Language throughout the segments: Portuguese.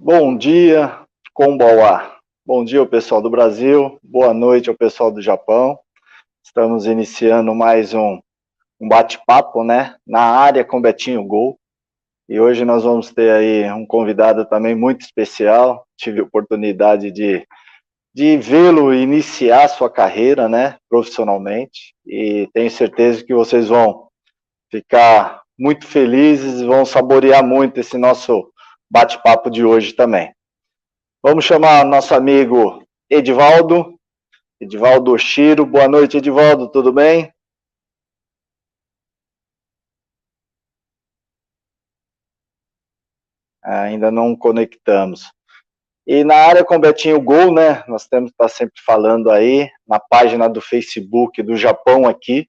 Bom dia, Kombawa. Bom dia ao pessoal do Brasil, boa noite ao pessoal do Japão. Estamos iniciando mais um, um bate-papo, né, na área com Betinho Gol. E hoje nós vamos ter aí um convidado também muito especial. Tive a oportunidade de, de vê-lo iniciar sua carreira, né, profissionalmente. E tenho certeza que vocês vão ficar muito felizes, vão saborear muito esse nosso bate-papo de hoje também. Vamos chamar nosso amigo Edivaldo, Edivaldo Oshiro. Boa noite, Edivaldo, tudo bem? Ainda não conectamos. E na área com Betinho Gol, né? Nós temos estar sempre falando aí na página do Facebook do Japão aqui,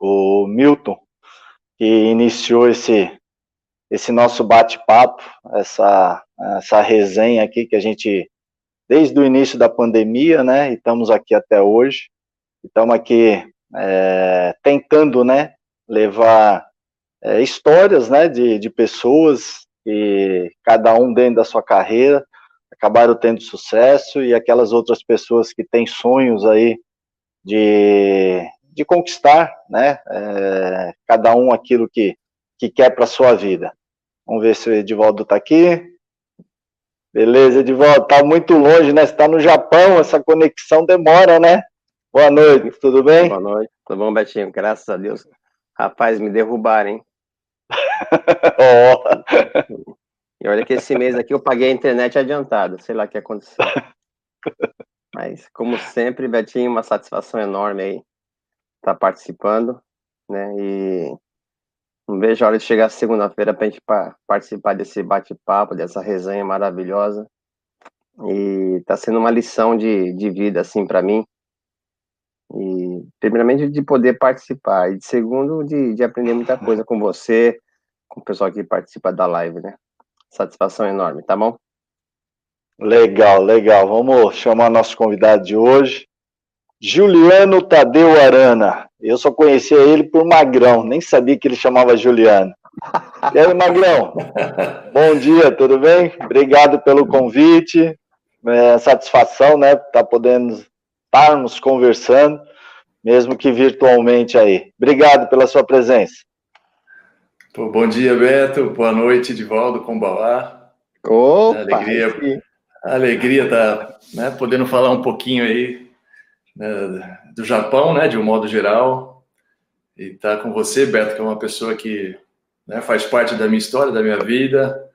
o Milton, que iniciou esse esse nosso bate-papo, essa, essa resenha aqui que a gente, desde o início da pandemia, né, e estamos aqui até hoje, estamos aqui é, tentando, né, levar é, histórias, né, de, de pessoas que cada um dentro da sua carreira acabaram tendo sucesso e aquelas outras pessoas que têm sonhos aí de, de conquistar, né, é, cada um aquilo que, que quer para sua vida. Vamos ver se o Edivaldo está aqui. Beleza, Edivaldo, está muito longe, né? Você está no Japão, essa conexão demora, né? Boa noite, tudo bem? Boa noite, tudo bom, Betinho? Graças a Deus. Rapaz, me derrubaram, hein? oh. E olha que esse mês aqui eu paguei a internet adiantada, sei lá o que aconteceu. Mas, como sempre, Betinho, uma satisfação enorme aí estar tá participando, né? E não vejo a hora de chegar segunda-feira para a gente participar desse bate-papo, dessa resenha maravilhosa. E está sendo uma lição de, de vida, assim, para mim. E, primeiramente, de poder participar. E, segundo, de, de aprender muita coisa com você, com o pessoal que participa da live, né? Satisfação enorme, tá bom? Legal, legal. Vamos chamar nosso convidado de hoje. Juliano Tadeu Arana. Eu só conhecia ele por Magrão, nem sabia que ele chamava Juliano. E aí, Magrão? Bom dia, tudo bem? Obrigado pelo convite. É, satisfação, né? Estar tá podendo estarmos conversando, mesmo que virtualmente aí. Obrigado pela sua presença. Pô, bom dia, Beto. Boa noite, Divaldo Combalá. Opa! Alegria, alegria tá, né, podendo falar um pouquinho aí né, do Japão, né, de um modo geral, e tá com você, Beto, que é uma pessoa que né, faz parte da minha história, da minha vida,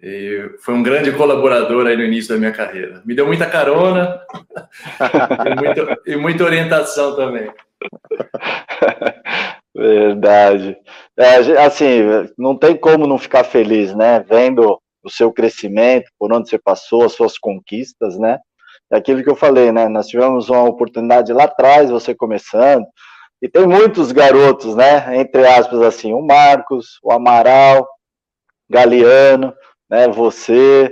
e foi um grande colaborador aí no início da minha carreira. Me deu muita carona e, muito, e, muita orientação também. Verdade. É, assim, não tem como não ficar feliz, né? Vendo o seu crescimento, por onde você passou, as suas conquistas, né? É aquilo que eu falei, né? Nós tivemos uma oportunidade lá atrás, você começando, e tem muitos garotos, né? Entre aspas, assim, o Marcos, o Amaral, Galeano, né? Você,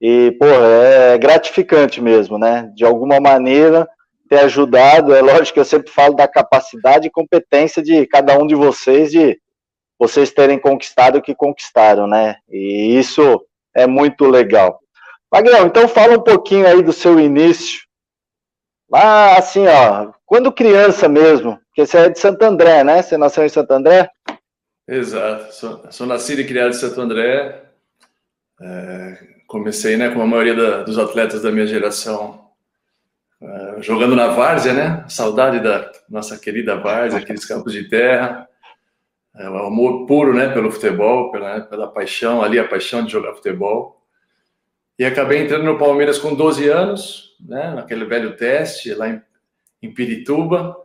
e, pô, é gratificante mesmo, né? De alguma maneira ter ajudado, é lógico que eu sempre falo da capacidade e competência de cada um de vocês, de vocês terem conquistado o que conquistaram, né? E isso é muito legal. Magrão, então fala um pouquinho aí do seu início. Lá, assim, ó, quando criança mesmo, porque você é de Santo André, né? Você nasceu em Santo André? Exato, sou, sou nascido e criado em Santo André. É, comecei, né, como a maioria da, dos atletas da minha geração, é, jogando na várzea, né? Saudade da nossa querida várzea, aqueles campos de terra. É, o amor puro, né, pelo futebol, pela, pela paixão ali, a paixão de jogar futebol. E acabei entrando no Palmeiras com 12 anos, né, naquele velho teste lá em, em Pirituba,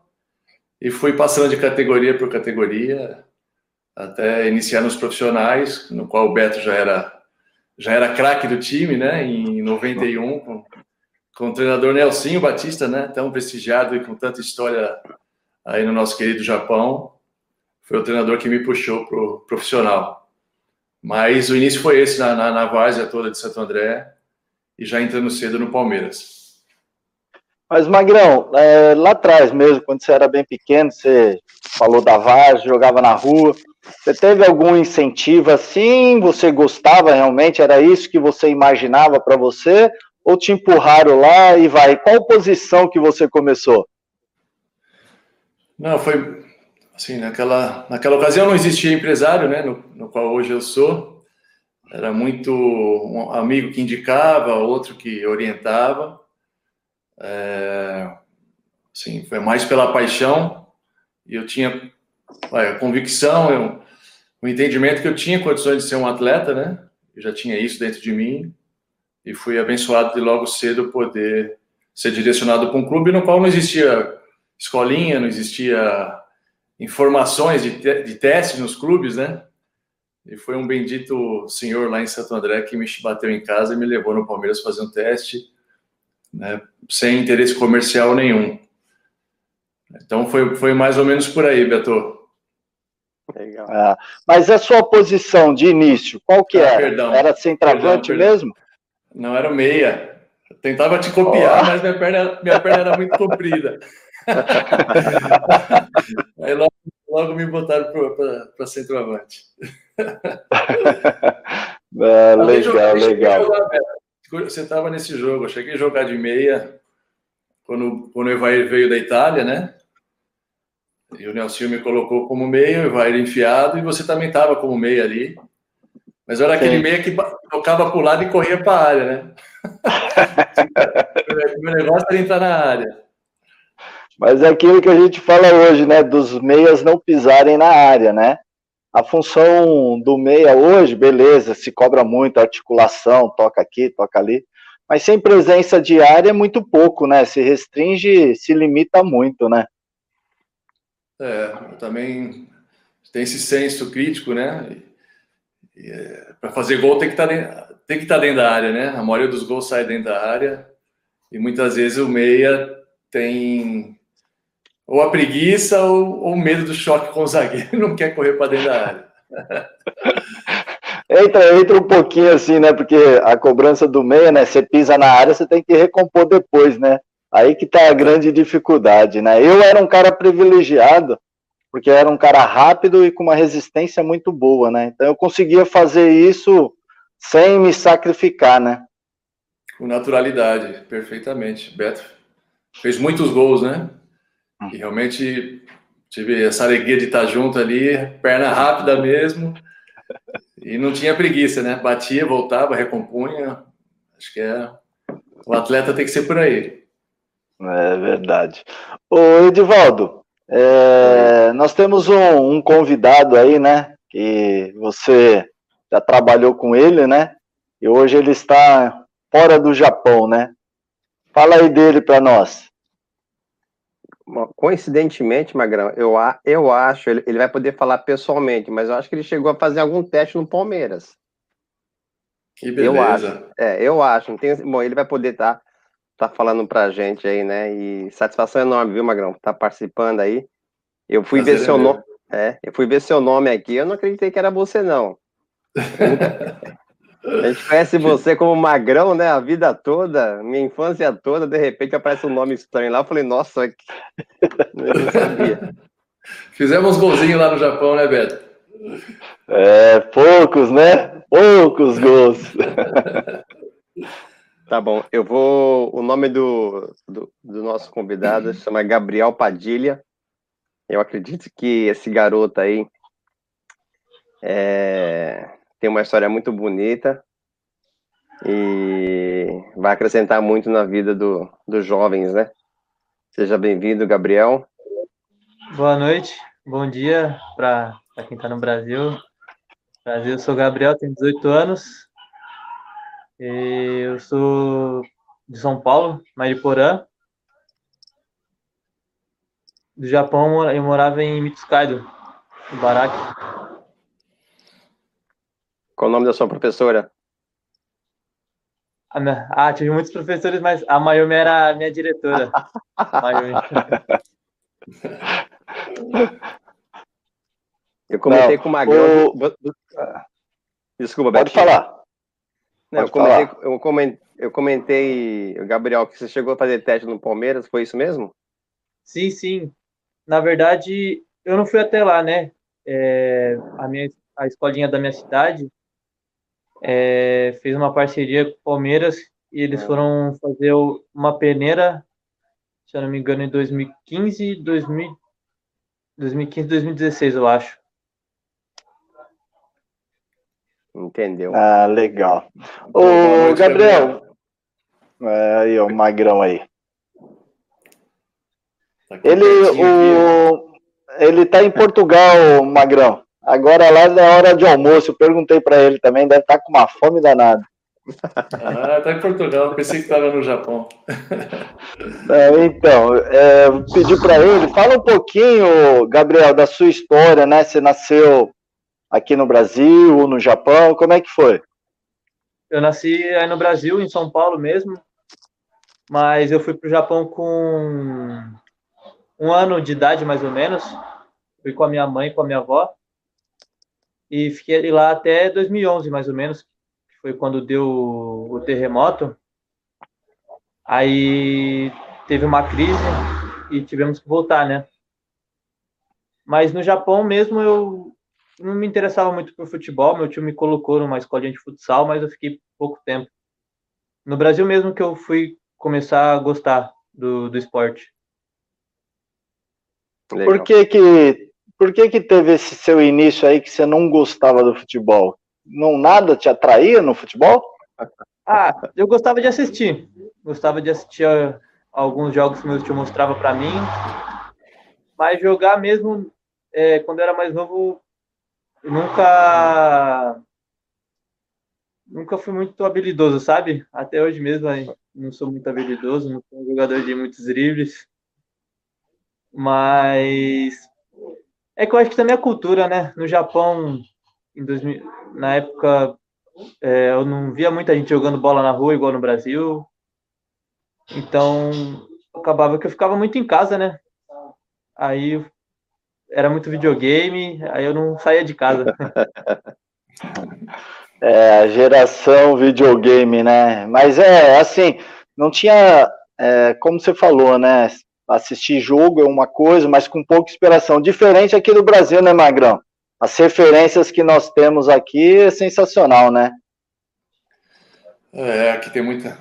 e fui passando de categoria por categoria até iniciar nos profissionais, no qual o Beto já era já era craque do time, né, em 91, com, com o treinador Nelsinho Batista, né, tão prestigiado e com tanta história aí no nosso querido Japão. Foi o treinador que me puxou pro profissional. Mas o início foi esse, na, na, na várzea toda de Santo André, e já entrando cedo no Palmeiras. Mas, Magrão, é, lá atrás mesmo, quando você era bem pequeno, você falou da várzea, jogava na rua, Você teve algum incentivo assim? Você gostava realmente? Era isso que você imaginava para você? Ou te empurraram lá e vai? Qual posição que você começou? Não, foi assim, naquela, naquela ocasião não existia empresário, né, no, no qual hoje eu sou. Era muito um amigo que indicava, outro que orientava. É, assim, foi mais pela paixão. E eu tinha a convicção, eu, o entendimento que eu tinha condições de ser um atleta, né? Eu já tinha isso dentro de mim e fui abençoado de logo cedo poder ser direcionado para um clube no qual não existia escolinha, não existia informações de, te de testes nos clubes, né? E foi um bendito senhor lá em Santo André que me bateu em casa e me levou no Palmeiras fazer um teste, né, sem interesse comercial nenhum. Então foi, foi mais ou menos por aí, Beto. Legal. Ah, mas a sua posição de início, qual que ah, era? Perdão, era centroavante perdão, mesmo? Não, era meia. Eu tentava te copiar, oh. mas minha perna, minha perna era muito comprida. Aí logo, logo me botaram para centroavante. ah, legal, legal. Você estava nesse jogo, eu cheguei a jogar de meia quando, quando o Evair veio da Itália, né? E o Nelson me colocou como meia, o Evair enfiado, e você também estava como meia ali. Mas era aquele Sim. meia que tocava para o lado e corria para a área, né? o meu negócio era entrar na área. Mas é aquilo que a gente fala hoje, né? Dos meias não pisarem na área, né? A função do meia hoje, beleza, se cobra muito articulação, toca aqui, toca ali, mas sem presença de área é muito pouco, né? Se restringe, se limita muito, né? É, também tem esse senso crítico, né? É, Para fazer gol tem que estar tá dentro, tem que estar tá dentro da área, né? A maioria dos gols sai dentro da área e muitas vezes o meia tem ou a preguiça ou, ou o medo do choque com o zagueiro, não quer correr para dentro da área. entra, entra um pouquinho assim, né? Porque a cobrança do meia, né? Você pisa na área, você tem que recompor depois, né? Aí que tá a grande dificuldade, né? Eu era um cara privilegiado, porque era um cara rápido e com uma resistência muito boa, né? Então eu conseguia fazer isso sem me sacrificar, né? Com naturalidade, perfeitamente. Beto fez muitos gols, né? E realmente tive essa alegria de estar junto ali, perna rápida mesmo. E não tinha preguiça, né? Batia, voltava, recompunha. Acho que é. O atleta tem que ser por aí. É verdade. Ô, Edivaldo, é, nós temos um, um, convidado aí, né? Que você já trabalhou com ele, né? E hoje ele está fora do Japão, né? Fala aí dele para nós. Coincidentemente, Magrão, eu, eu acho, ele, ele vai poder falar pessoalmente, mas eu acho que ele chegou a fazer algum teste no Palmeiras. Que beleza. Eu acho. É, eu acho. Bom, ele vai poder estar tá, tá falando pra gente aí, né? E satisfação enorme, viu, Magrão? Tá participando aí. Eu fui Prazer ver seu nome. É, eu fui ver seu nome aqui, eu não acreditei que era você, não. A gente conhece você como magrão, né? A vida toda, minha infância toda, de repente aparece um nome estranho lá. Eu falei, nossa, eu não sabia. Fizemos golzinho lá no Japão, né, Beto? É, poucos, né? Poucos gols. Tá bom, eu vou. O nome do, do, do nosso convidado chama Gabriel Padilha. Eu acredito que esse garoto aí é, tem uma história muito bonita e vai acrescentar muito na vida do, dos jovens, né? Seja bem-vindo, Gabriel. Boa noite, bom dia para quem está no Brasil. Brasil, eu sou Gabriel, tenho 18 anos. E eu sou de São Paulo, Mariporã. Do Japão, eu morava em Mitsukaido, no Baraki. Qual o nome da sua professora? Ah, tive muitos professores, mas a Mayumi era a minha diretora. Eu comentei Não, com o Magrão. O... Desculpa, Pode Betinho. falar. Não, Pode eu, comentei, falar. Eu, comentei, eu comentei, Gabriel, que você chegou a fazer teste no Palmeiras, foi isso mesmo? Sim, sim. Na verdade, eu não fui até lá, né? é, a, minha, a escolinha da minha cidade é, fez uma parceria com o Palmeiras e eles foram fazer uma peneira, se eu não me engano, em 2015, 2000, 2015, 2016, eu acho. Entendeu? Ah, legal. Ô, Gabriel, é, aí, o Magrão aí. Tá ele, o, ele tá em Portugal, Magrão. Agora lá na hora de almoço, eu perguntei para ele também, deve estar tá com uma fome danada. Ah, tá em Portugal, pensei que estava no Japão. É, então, é, pedi para ele, fala um pouquinho, Gabriel, da sua história, né? Você nasceu aqui no Brasil ou no Japão, como é que foi? Eu nasci aí no Brasil, em São Paulo mesmo, mas eu fui para o Japão com um ano de idade, mais ou menos. Fui com a minha mãe, com a minha avó, e fiquei lá até 2011, mais ou menos, foi quando deu o terremoto. Aí teve uma crise e tivemos que voltar, né? Mas no Japão mesmo eu não me interessava muito por futebol, meu tio me colocou numa escolinha de futsal, mas eu fiquei pouco tempo. No Brasil mesmo que eu fui começar a gostar do, do esporte. Legal. Por que que por que que teve esse seu início aí que você não gostava do futebol? não nada te atraía no futebol? Ah, eu gostava de assistir. Gostava de assistir ah, alguns jogos que meu tio mostrava para mim. Mas jogar mesmo, é, quando eu era mais novo, nunca nunca fui muito habilidoso, sabe? Até hoje mesmo não sou muito habilidoso, não sou um jogador de muitos dribles. Mas é que eu acho que também é cultura, né? No Japão, em 2000, na época é, eu não via muita gente jogando bola na rua igual no Brasil. Então acabava que eu ficava muito em casa, né? Aí era muito videogame, aí eu não saía de casa. É, a geração videogame, né? Mas é assim, não tinha, é, como você falou, né? Assistir jogo é uma coisa, mas com pouca inspiração. Diferente aqui do Brasil, né, Magrão? as referências que nós temos aqui é sensacional, né? É, aqui tem muita.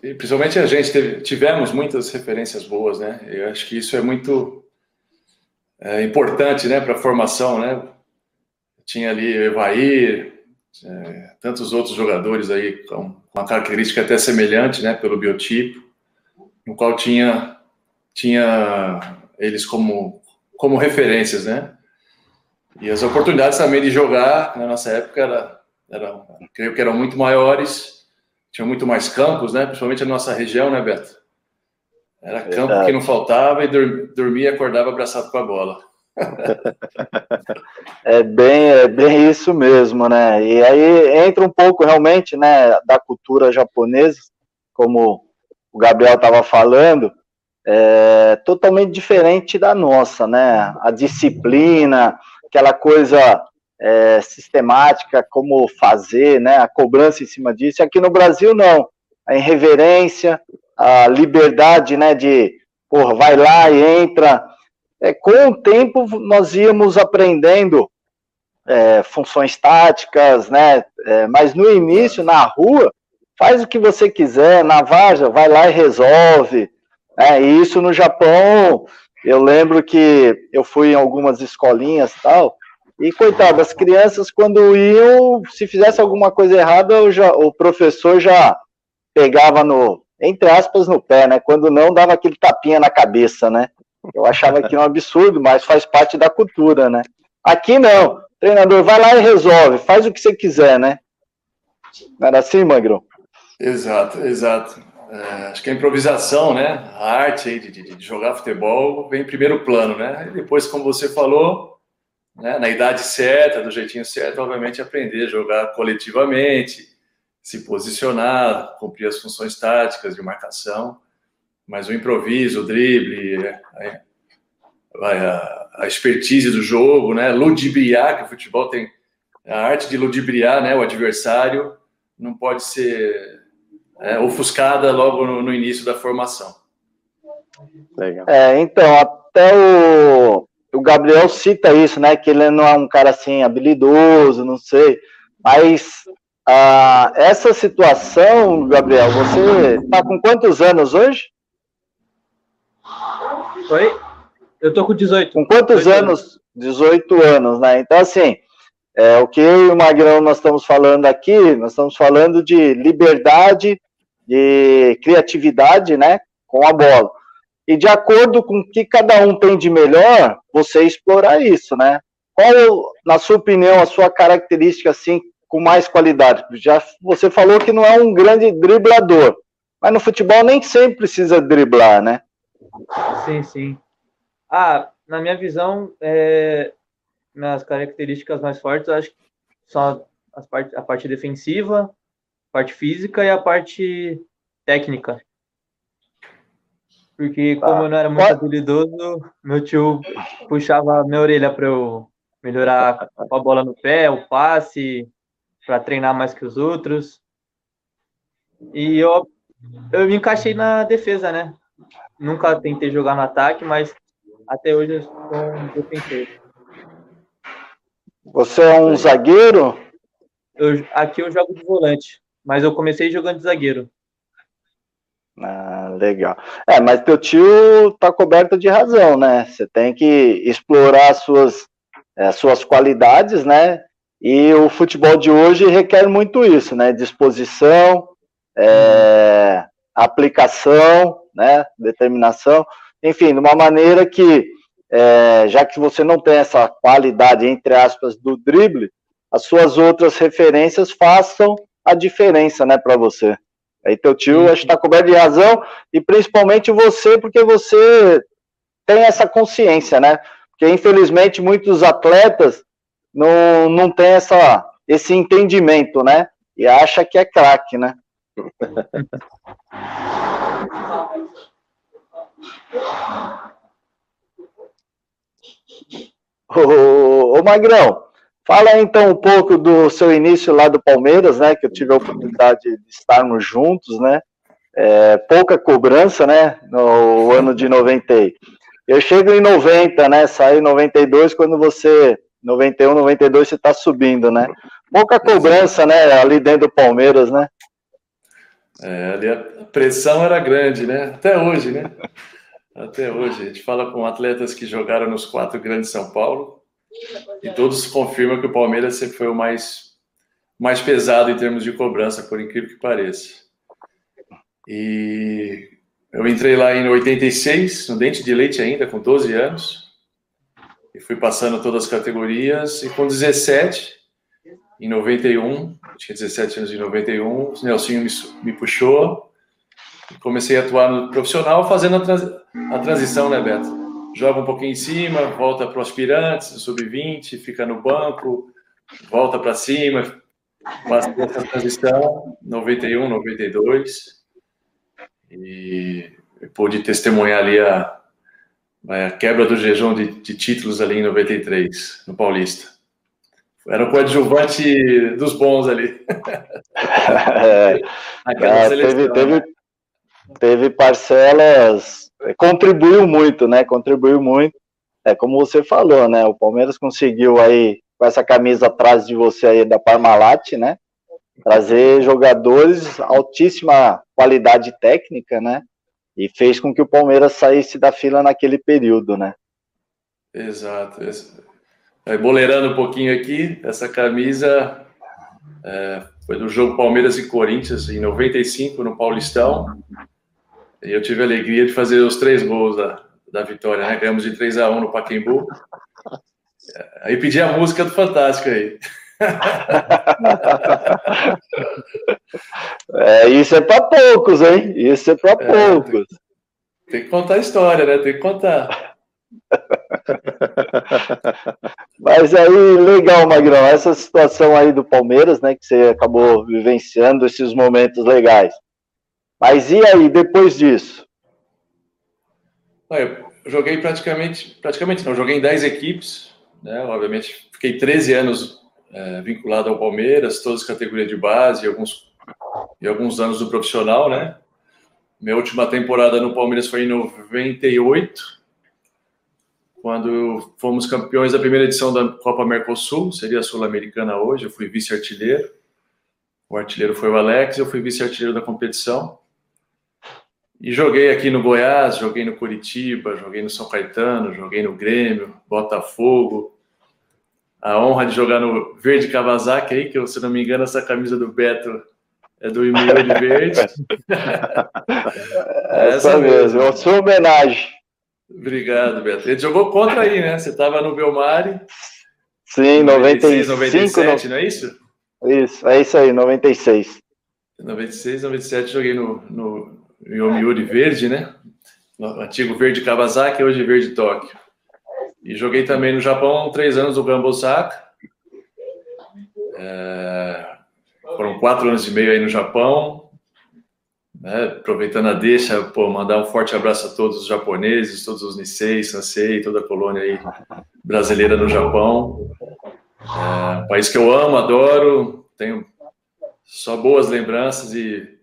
Principalmente a gente teve, tivemos muitas referências boas, né? Eu acho que isso é muito é, importante, né, para a formação, né? Tinha ali Evair, é, tantos outros jogadores aí com uma característica até semelhante, né, pelo biotipo, no qual tinha tinha eles como como referências, né? E as oportunidades também de jogar na nossa época era, era, creio que eram muito maiores, tinha muito mais campos, né? Principalmente na nossa região, né, Beto? Era campo Verdade. que não faltava e dormia e acordava abraçado com a bola. é bem, é bem isso mesmo, né? E aí entra um pouco realmente, né, da cultura japonesa, como o Gabriel estava falando, é totalmente diferente da nossa, né? A disciplina, aquela coisa é, sistemática, como fazer, né, a cobrança em cima disso. Aqui no Brasil, não. A irreverência, a liberdade, né, de, porra, vai lá e entra. É, com o tempo, nós íamos aprendendo é, funções táticas, né, é, mas no início, na rua, faz o que você quiser, na várzea, vai lá e resolve. É, e isso no Japão eu lembro que eu fui em algumas escolinhas e tal, e coitado, as crianças quando iam, se fizesse alguma coisa errada, já, o professor já pegava no, entre aspas, no pé, né? Quando não, dava aquele tapinha na cabeça, né? Eu achava que é um absurdo, mas faz parte da cultura, né? Aqui não. treinador, vai lá e resolve, faz o que você quiser, né? Não era assim, Magrão? Exato, exato. É, acho que a improvisação, né? A arte de, de, de, jogar futebol vem em primeiro plano, né? E depois, como você falou, né, na idade certa, do jeitinho certo, obviamente aprender a jogar coletivamente, se posicionar, cumprir as funções táticas de marcação, mas o improviso, o drible, é, é, a, a expertise do jogo, né? Ludibriar, que o futebol tem a arte de ludibriar, né? O adversário não pode ser é, ofuscada logo no, no, início da formação. Legal. É, então, até o o Gabriel cita isso, né? Que ele não é um cara assim habilidoso, não sei. Mas ah, essa situação, Gabriel, você está com quantos anos hoje? Oi? Eu tô com 18. Com quantos anos? 18 anos, né? Então, assim, é, o que eu e o Magrão nós estamos falando aqui, nós estamos falando de liberdade, de criatividade, né? Com a bola. E de acordo com o que cada um tem de melhor, você explorar isso, né? Qual, na sua opinião, a sua característica, assim, com mais qualidade? Já você falou que não é um grande driblador, mas no futebol nem sempre precisa driblar, né? Sim, sim. Ah, na minha visão, é, minhas características mais fortes, acho que são as part, a parte defensiva, a parte física e a parte técnica. Porque como eu não era muito habilidoso, meu tio puxava minha orelha para eu melhorar a bola no pé, o passe, para treinar mais que os outros. E eu, eu me encaixei na defesa, né? Nunca tentei jogar no ataque, mas até hoje eu sou um. Você é um zagueiro? Eu, aqui eu jogo de volante, mas eu comecei jogando de zagueiro. Ah, legal. É, mas teu tio tá coberto de razão, né? Você tem que explorar as suas, as suas qualidades, né? E o futebol de hoje requer muito isso, né? Disposição, é, aplicação, né? Determinação, enfim, de uma maneira que, é, já que você não tem essa qualidade, entre aspas, do drible, as suas outras referências façam a diferença, né, para você. Aí teu tio acho que está coberto de razão, e principalmente você, porque você tem essa consciência, né? Porque infelizmente muitos atletas não, não tem essa, esse entendimento, né? E acha que é craque, né? ô, ô Magrão, Fala então um pouco do seu início lá do Palmeiras, né? Que eu tive a oportunidade de estarmos juntos, né? É, pouca cobrança, né? No ano de 90. Eu chego em 90, né? Saio em 92 quando você 91, 92 você está subindo, né? Pouca cobrança, né? Ali dentro do Palmeiras, né? É, ali a pressão era grande, né? Até hoje, né? Até hoje. A gente fala com atletas que jogaram nos quatro grandes São Paulo e todos confirmam que o Palmeiras sempre foi o mais, mais pesado em termos de cobrança, por incrível que pareça. E eu entrei lá em 86, no Dente de Leite ainda, com 12 anos, e fui passando todas as categorias, e com 17, em 91, tinha 17 anos em 91, o Nelsinho me, me puxou, e comecei a atuar no profissional, fazendo a, trans, a transição, né, Beto? Joga um pouquinho em cima, volta para o aspirantes, sub-20, fica no banco, volta para cima, passa essa transição, 91, 92, e pude testemunhar ali a, a quebra do jejum de, de, títulos ali em 93, no Paulista. Era o coadjuvante dos bons ali. É, é, teve, teve, né? teve parcelas contribuiu muito, né? Contribuiu muito. É como você falou, né? O Palmeiras conseguiu aí com essa camisa atrás de você aí da Parmalat, né? Trazer jogadores altíssima qualidade técnica, né? E fez com que o Palmeiras saísse da fila naquele período, né? Exato. Aí, boleirando um pouquinho aqui, essa camisa é, foi do jogo Palmeiras e Corinthians em 95 no Paulistão. E eu tive a alegria de fazer os três gols da, da vitória, né? Ganhamos de 3 a 1 no Pacaembu. Aí pedi a música do Fantástico aí. É, isso é para poucos, hein? Isso é para é, poucos. Tem, tem, que contar a história, né? Tem que contar. Mas aí, legal, Magrão, essa situação aí do Palmeiras, né? Que você acabou vivenciando esses momentos legais. Mas e aí, depois disso? Eu joguei praticamente, praticamente não, joguei em 10 equipes, né? Obviamente, fiquei 13 anos é, vinculado ao Palmeiras, todas as categorias de base, e alguns, e alguns anos do profissional, né? Minha última temporada no Palmeiras foi em 98. quando fomos campeões da primeira edição da Copa Mercosul, seria a Sul-Americana hoje, eu fui vice-artilheiro. O artilheiro foi o Alex, eu fui vice-artilheiro da competição. E joguei aqui no Goiás, joguei no Curitiba, joguei no São Caetano, joguei no Grêmio, Botafogo. A honra de jogar no Verde Kawasaki aí, que se não me engano, essa camisa do Beto é do e-mail de verde. essa, essa mesmo, é sua homenagem. Obrigado, Beto. Ele jogou contra aí, né? Você estava no Belmari. Sim, 96, 97, não é isso? Isso, é isso aí, 96. 96, 97 joguei no, no Yomiuri Verde, né? Antigo Verde Kawasaki, hoje Verde Tóquio. E joguei também no Japão três anos no Gamba Osaka. É, foram quatro anos e meio aí no Japão. Né? Aproveitando a deixa, pô, mandar um forte abraço a todos os japoneses, todos os Nisei, Sansei, toda a colônia aí brasileira no Japão. É, país que eu amo, adoro, tenho só boas lembranças e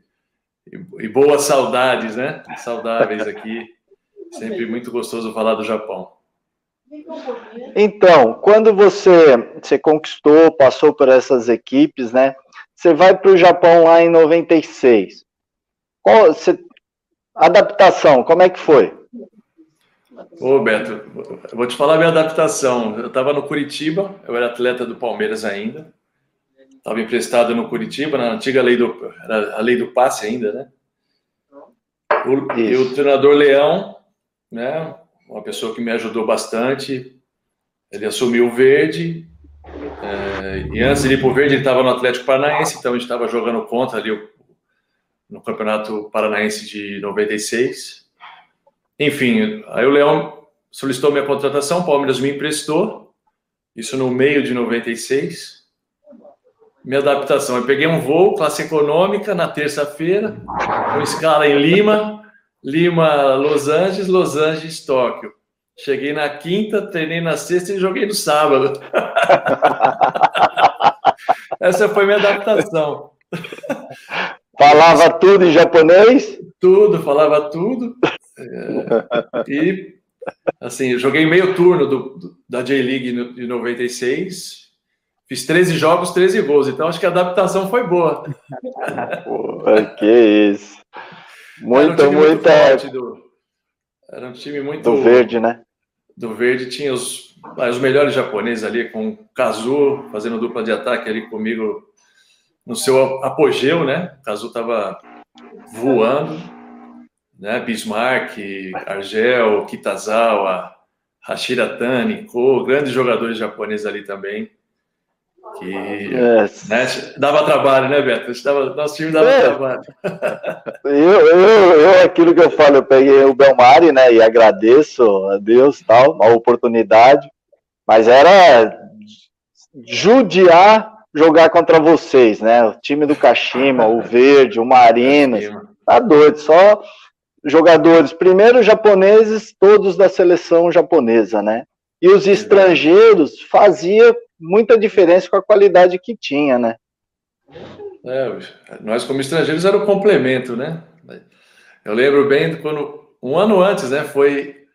e, boas saudades, né? Saudáveis aqui. Sempre muito gostoso falar do Japão. Então, quando você, você conquistou, passou por essas equipes, né? Você vai para o Japão lá em 96. Qual, você, adaptação, como é que foi? Ô, Beto, vou te falar a minha adaptação. Eu estava no Curitiba, eu era atleta do Palmeiras ainda estava emprestado no Curitiba, na antiga lei do, a lei do passe ainda, né? O, e o treinador Leão, né? Uma pessoa que me ajudou bastante. Ele assumiu o verde. É, e antes de ir para o verde, ele estava no Atlético Paranaense, então a gente estava jogando contra ali no Campeonato Paranaense de 96. Enfim, aí o Leão solicitou minha contratação, o Palmeiras me emprestou. Isso no meio de 96 minha adaptação. Eu peguei um voo, classe econômica, na terça-feira, com escala em Lima, Lima, Los Angeles, Los Angeles, Tóquio. Cheguei na quinta, treinei na sexta e joguei no sábado. Essa foi minha adaptação. Falava tudo em japonês? Tudo, falava tudo. É, e, assim, joguei meio turno do, do da J-League de 96, Fiz 13 jogos, 13 gols. Então acho que a adaptação foi boa. Que isso. Muito, um muito. Do, era um time muito. Do verde, né? Do verde. Tinha os, os melhores japoneses ali, com o Kazu fazendo dupla de ataque ali comigo no seu apogeu, né? O Kazu tava voando, né? Bismarck, Argel, Kitazawa, Hashira Tani, Ko, grandes jogadores japoneses ali também. Que é. né, dava trabalho, né, Beto? Dava, nosso time dava é. trabalho. Eu, eu, eu, aquilo que eu falo, eu peguei o Belmari, né? E agradeço a Deus tal, a oportunidade. Mas era judiar jogar contra vocês, né? O time do Kashima, o Verde, o Marinas. Tá doido, só jogadores, primeiro japoneses, todos da seleção japonesa, né? E os estrangeiros fazia muita diferença com a qualidade que tinha, né? É, nós, como estrangeiros, era o complemento, né? Eu lembro bem quando, um ano antes, né? Foi.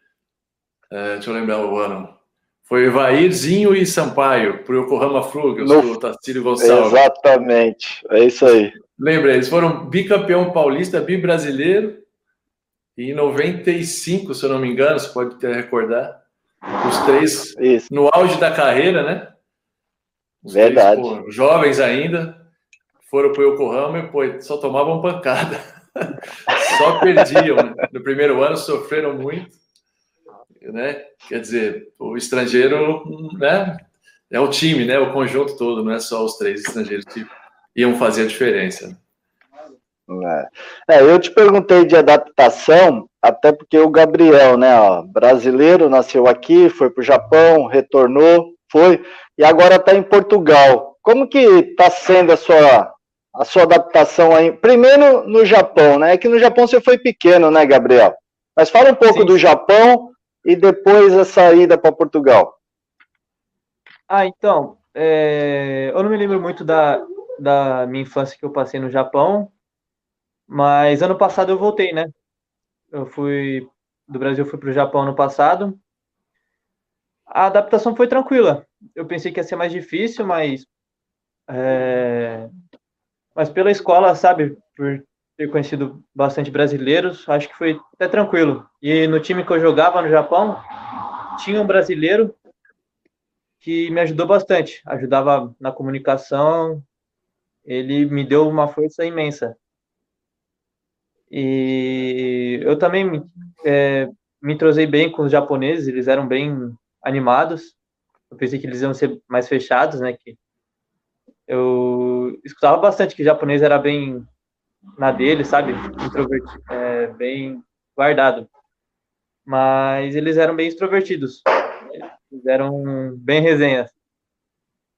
É, deixa eu lembrar o ano. Foi Vairzinho e Sampaio, para o Yokohama Flugels, no... do Tacílio Gonçalves. Exatamente, é isso aí. Lembra, eles foram bicampeão paulista, bi-brasileiro, e em 95, se eu não me engano, você pode ter recordar, os três isso. no auge da carreira, né? Verdade. Pô, jovens ainda, foram para o Yokohama e pô, só tomavam pancada. só perdiam. Né? No primeiro ano sofreram muito. Né? Quer dizer, o estrangeiro né? é o time, né? o conjunto todo, não é só os três estrangeiros que iam fazer a diferença. É. é, eu te perguntei de adaptação, até porque o Gabriel, né, ó, brasileiro, nasceu aqui, foi para o Japão, retornou, foi, e agora está em Portugal. Como que está sendo a sua, a sua adaptação aí? Primeiro no Japão, né? É que no Japão você foi pequeno, né, Gabriel? Mas fala um pouco Sim. do Japão e depois a saída para Portugal. Ah, então, é... eu não me lembro muito da, da minha infância que eu passei no Japão, mas ano passado eu voltei, né? Eu fui do Brasil, fui para o Japão ano passado A adaptação foi tranquila. Eu pensei que ia ser mais difícil, mas é, mas pela escola, sabe, por ter conhecido bastante brasileiros, acho que foi até tranquilo. E no time que eu jogava no Japão, tinha um brasileiro que me ajudou bastante, ajudava na comunicação, ele me deu uma força imensa. E eu também é, me entrosei bem com os japoneses, eles eram bem animados. Eu pensei que eles iam ser mais fechados, né? Que eu escutava bastante que o japonês era bem na dele, sabe? Introvertido, é, bem guardado. Mas eles eram bem extrovertidos. Eles eram bem resenhas.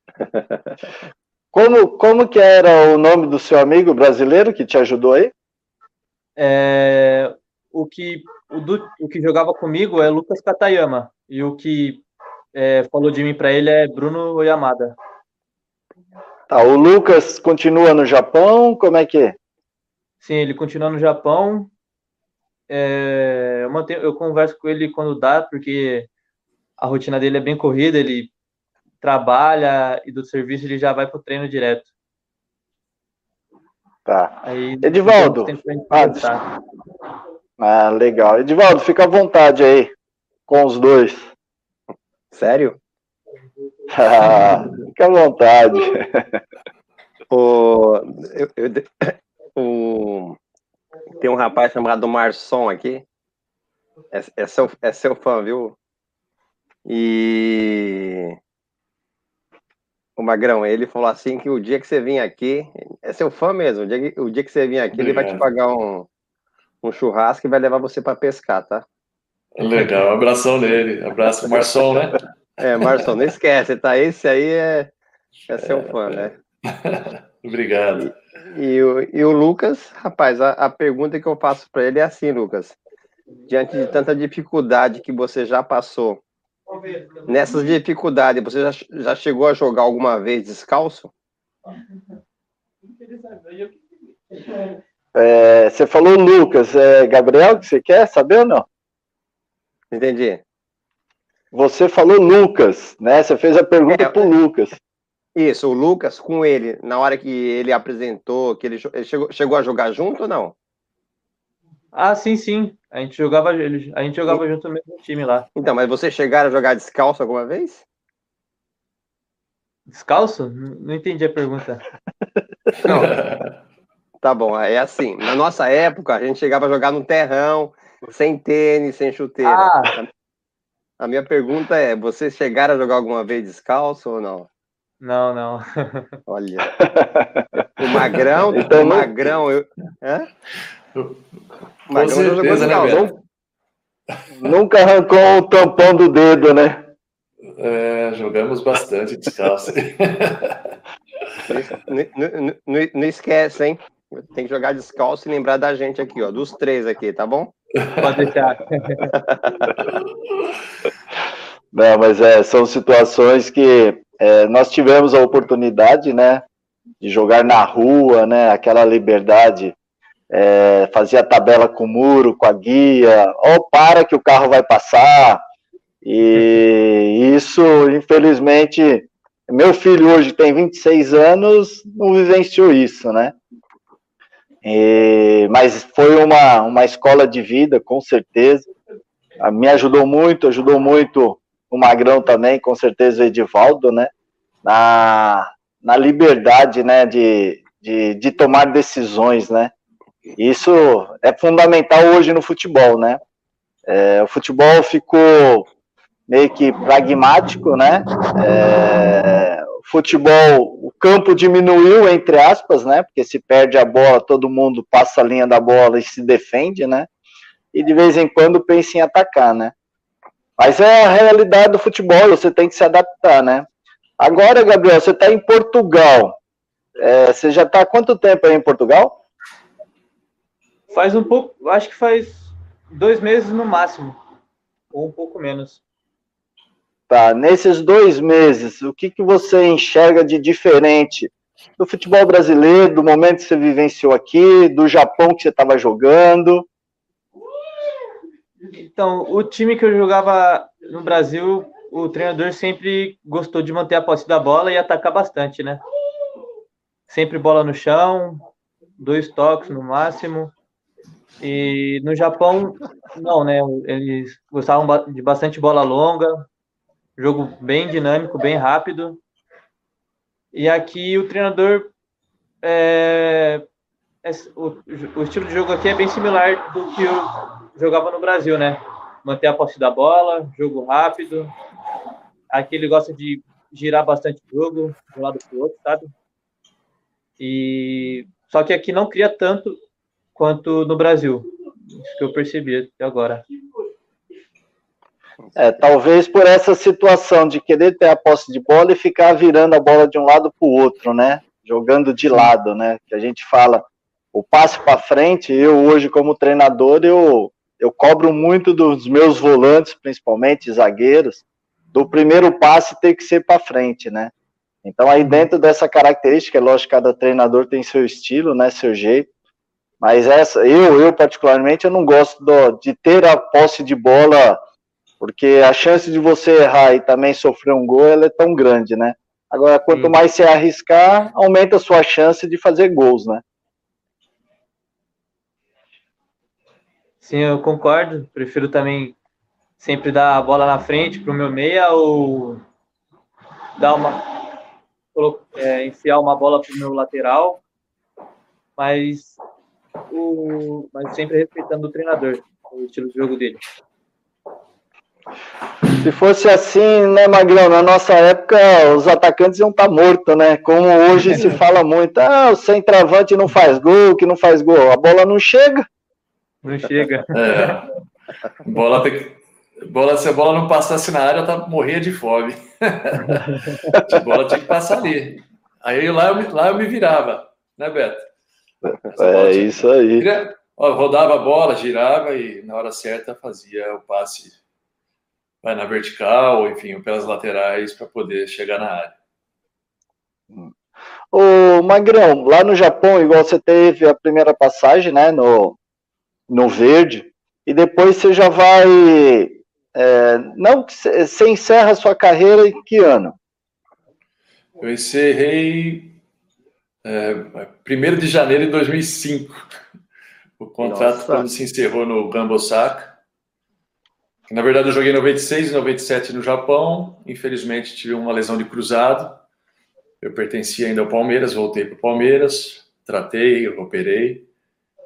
Como, como que era o nome do seu amigo brasileiro que te ajudou aí? É, o, que, o, do, o que jogava comigo é Lucas Katayama. E o que é, falou de mim para ele é Bruno Oyamada. Tá, o Lucas continua no Japão, como é que é? Sim, ele continua no Japão. É, eu, mantenho, eu converso com ele quando dá, porque a rotina dele é bem corrida, ele trabalha e do serviço ele já vai para o treino direto. Tá. Aí, Edivaldo. Ah, ah, legal. Edivaldo, fica à vontade aí com os dois. Sério? Ah, fica à vontade. o, eu, eu, o, tem um rapaz chamado Marson aqui. É, é, seu, é seu fã, viu? E o Magrão, ele falou assim que o dia que você vir aqui, é seu fã mesmo, o dia que, o dia que você vir aqui, Obrigado. ele vai te pagar um, um churrasco e vai levar você para pescar, tá? Legal, abração nele, abraço, Marçom, né? É, Marçom, não esquece, tá? Esse aí é, é seu fã, né? Obrigado. E, e, o, e o Lucas, rapaz, a, a pergunta que eu faço para ele é assim, Lucas. Diante de tanta dificuldade que você já passou, nessas dificuldades, você já, já chegou a jogar alguma vez descalço? É, você falou Lucas, é Gabriel que você quer saber ou não? Entendi. Você falou Lucas, né? Você fez a pergunta é, pro Lucas. Isso, o Lucas com ele, na hora que ele apresentou, que ele, ele chegou, chegou a jogar junto ou não? Ah, sim, sim. A gente jogava, a gente jogava e... junto no mesmo time lá. Então, mas vocês chegaram a jogar descalço alguma vez? Descalço? Não entendi a pergunta. Não. Tá bom, é assim. Na nossa época, a gente chegava a jogar no terrão, sem tênis, sem chuteira. Ah. A minha pergunta é: vocês chegaram a jogar alguma vez descalço ou não? Não, não. Olha. O Magrão, então, o Magrão, eu. Hã? O Magrão certeza, jogou né, descalço. Nunca arrancou o tampão do dedo, né? É, jogamos bastante descalço. não, não, não, não esquece, hein? Tem que jogar descalço e lembrar da gente aqui, ó, dos três aqui, tá bom? Pode deixar. Não, mas é, são situações que é, nós tivemos a oportunidade, né, de jogar na rua, né, aquela liberdade, é, fazia tabela com o muro, com a guia, oh, para que o carro vai passar, e isso, infelizmente, meu filho hoje tem 26 anos, não vivenciou isso, né? E, mas foi uma, uma escola de vida, com certeza. Me ajudou muito, ajudou muito o Magrão também, com certeza o Edivaldo, né? Na, na liberdade, né? De, de, de tomar decisões, né? Isso é fundamental hoje no futebol, né? É, o futebol ficou meio que pragmático, né? É, futebol, o campo diminuiu, entre aspas, né? Porque se perde a bola, todo mundo passa a linha da bola e se defende, né? E de vez em quando pensa em atacar, né? Mas é a realidade do futebol, você tem que se adaptar, né? Agora, Gabriel, você está em Portugal. É, você já está há quanto tempo aí em Portugal? Faz um pouco, acho que faz dois meses no máximo, ou um pouco menos. Tá, nesses dois meses, o que, que você enxerga de diferente do futebol brasileiro, do momento que você vivenciou aqui, do Japão que você estava jogando? Então, o time que eu jogava no Brasil o treinador sempre gostou de manter a posse da bola e atacar bastante, né? Sempre bola no chão, dois toques no máximo. E no Japão, não, né? Eles gostavam de bastante bola longa, jogo bem dinâmico, bem rápido. E aqui o treinador. É, é, o, o, estilo de jogo aqui é bem similar do que eu jogava no Brasil, né? Manter a posse da bola, jogo rápido. Aqui ele gosta de girar bastante o jogo de um lado para o outro, sabe? E só que aqui não cria tanto quanto no Brasil. Isso que eu percebi até agora. É, talvez por essa situação de querer ter a posse de bola e ficar virando a bola de um lado para o outro, né? Jogando de lado, né? Que a gente fala o passe para frente. Eu hoje como treinador eu eu cobro muito dos meus volantes, principalmente zagueiros, do primeiro passe ter que ser para frente, né? Então aí dentro dessa característica, é lógico, cada treinador tem seu estilo, né? Seu jeito. Mas essa, eu, eu particularmente, eu não gosto do, de ter a posse de bola porque a chance de você errar e também sofrer um gol ela é tão grande, né? Agora, quanto Sim. mais você arriscar, aumenta a sua chance de fazer gols, né? Sim, eu concordo. Prefiro também sempre dar a bola na frente para o meu meia ou dar uma é, enfiar uma bola para o meu lateral, mas o mas sempre respeitando o treinador, o estilo de jogo dele. Se fosse assim, né, Magrão, na nossa época os atacantes iam estar tá mortos, né? Como hoje se fala muito, ah, o centroavante não faz gol, que não faz gol, a bola não chega. Não chega. É. Bola tem bola, se a bola não passasse na área, tá, morria de fome. a bola tinha que passar ali. Aí lá eu, lá eu me virava, né, Beto? É isso aí. Rodava a bola, girava e na hora certa fazia o passe vai na vertical, ou enfim, pelas laterais para poder chegar na área. O Magrão, lá no Japão, igual você teve a primeira passagem, né, no, no verde, e depois você já vai, é, não, você encerra a sua carreira em que ano? Eu encerrei é, 1 de janeiro de 2005. O contrato Nossa. quando se encerrou no Gamba Osaka. Na verdade, eu joguei 96 e 97 no Japão. Infelizmente, tive uma lesão de cruzado. Eu pertencia ainda ao Palmeiras, voltei para o Palmeiras, tratei, operei.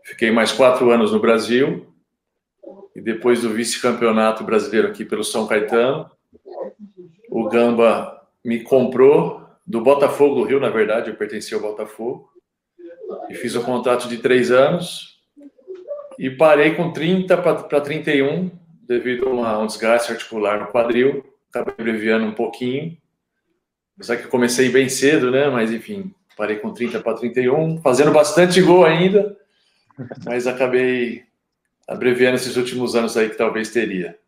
Fiquei mais quatro anos no Brasil. E depois do vice-campeonato brasileiro aqui pelo São Caetano, o Gamba me comprou do Botafogo do Rio, na verdade, eu pertencia ao Botafogo. E fiz um contrato de três anos. E parei com 30 para 31 devido a uma, um desgaste articular no quadril, acabei abreviando um pouquinho. Apesar que comecei bem cedo, né? Mas enfim, parei com 30 para 31, fazendo bastante gol ainda, mas acabei abreviando esses últimos anos aí que talvez teria.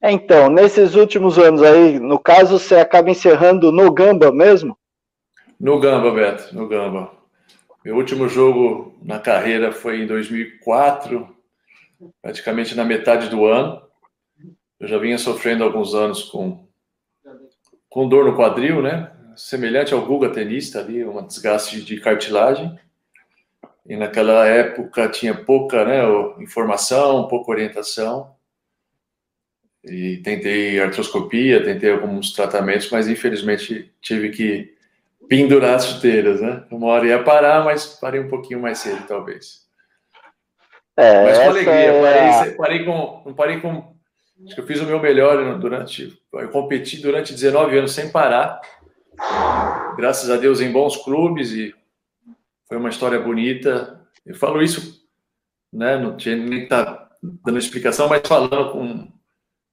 É, então, nesses últimos anos aí, no caso, você acaba encerrando no Gamba mesmo? No Gamba, Beto, no Gamba. Meu último jogo na carreira foi em 2004, praticamente na metade do ano. Eu já vinha sofrendo alguns anos com, com dor no quadril, né? Semelhante ao Guga tenista ali, um desgaste de cartilagem. E naquela época tinha pouca né, informação, pouca orientação. E tentei artroscopia, tentei alguns tratamentos, mas infelizmente tive que pendurar as chuteiras, né? Uma hora ia parar, mas parei um pouquinho mais cedo, talvez. É, Mas com alegria, é... parei, parei, com, não parei com. Acho que eu fiz o meu melhor durante. Eu competi durante 19 anos sem parar. Graças a Deus em bons clubes e foi uma história bonita. Eu falo isso, né? Não tinha nem tá dando explicação, mas falando com,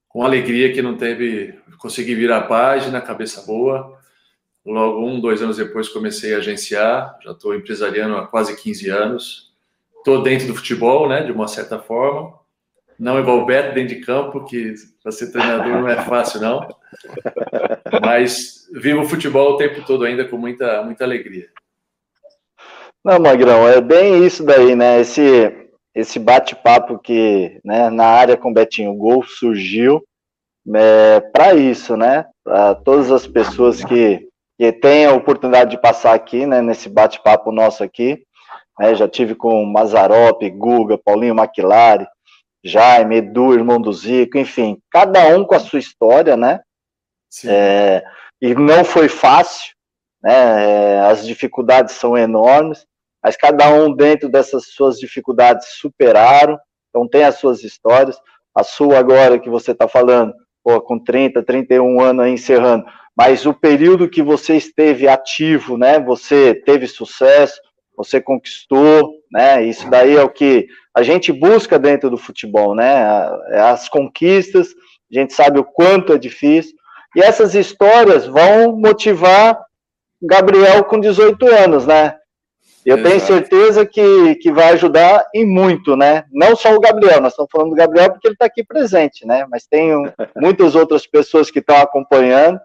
com alegria que não teve. Consegui virar a página, cabeça boa. Logo, um, dois anos depois, comecei a agenciar. Já estou empresariando há quase 15 anos estou dentro do futebol, né, de uma certa forma. Não igual o Beto dentro de campo, que para ser treinador não é fácil, não. Mas vivo o futebol o tempo todo ainda com muita, muita alegria. Não, Magrão, é bem isso daí, né? Esse, esse bate-papo que né, na área com o Betinho Gol surgiu é, para isso, né? Para todas as pessoas que, que têm a oportunidade de passar aqui, né, nesse bate-papo nosso aqui. Né, já tive com Mazarop, Guga, Paulinho Maquilari, Jaime, Edu, irmão do Zico, enfim, cada um com a sua história, né? É, e não foi fácil, né? É, as dificuldades são enormes, mas cada um dentro dessas suas dificuldades superaram, então tem as suas histórias. A sua agora que você está falando, pô, com 30, 31 anos aí encerrando, mas o período que você esteve ativo, né? Você teve sucesso, você conquistou, né? Isso daí é o que a gente busca dentro do futebol, né? As conquistas, a gente sabe o quanto é difícil, e essas histórias vão motivar Gabriel com 18 anos, né? Eu Exato. tenho certeza que, que vai ajudar e muito, né? Não só o Gabriel, nós estamos falando do Gabriel porque ele está aqui presente, né? Mas tem muitas outras pessoas que estão acompanhando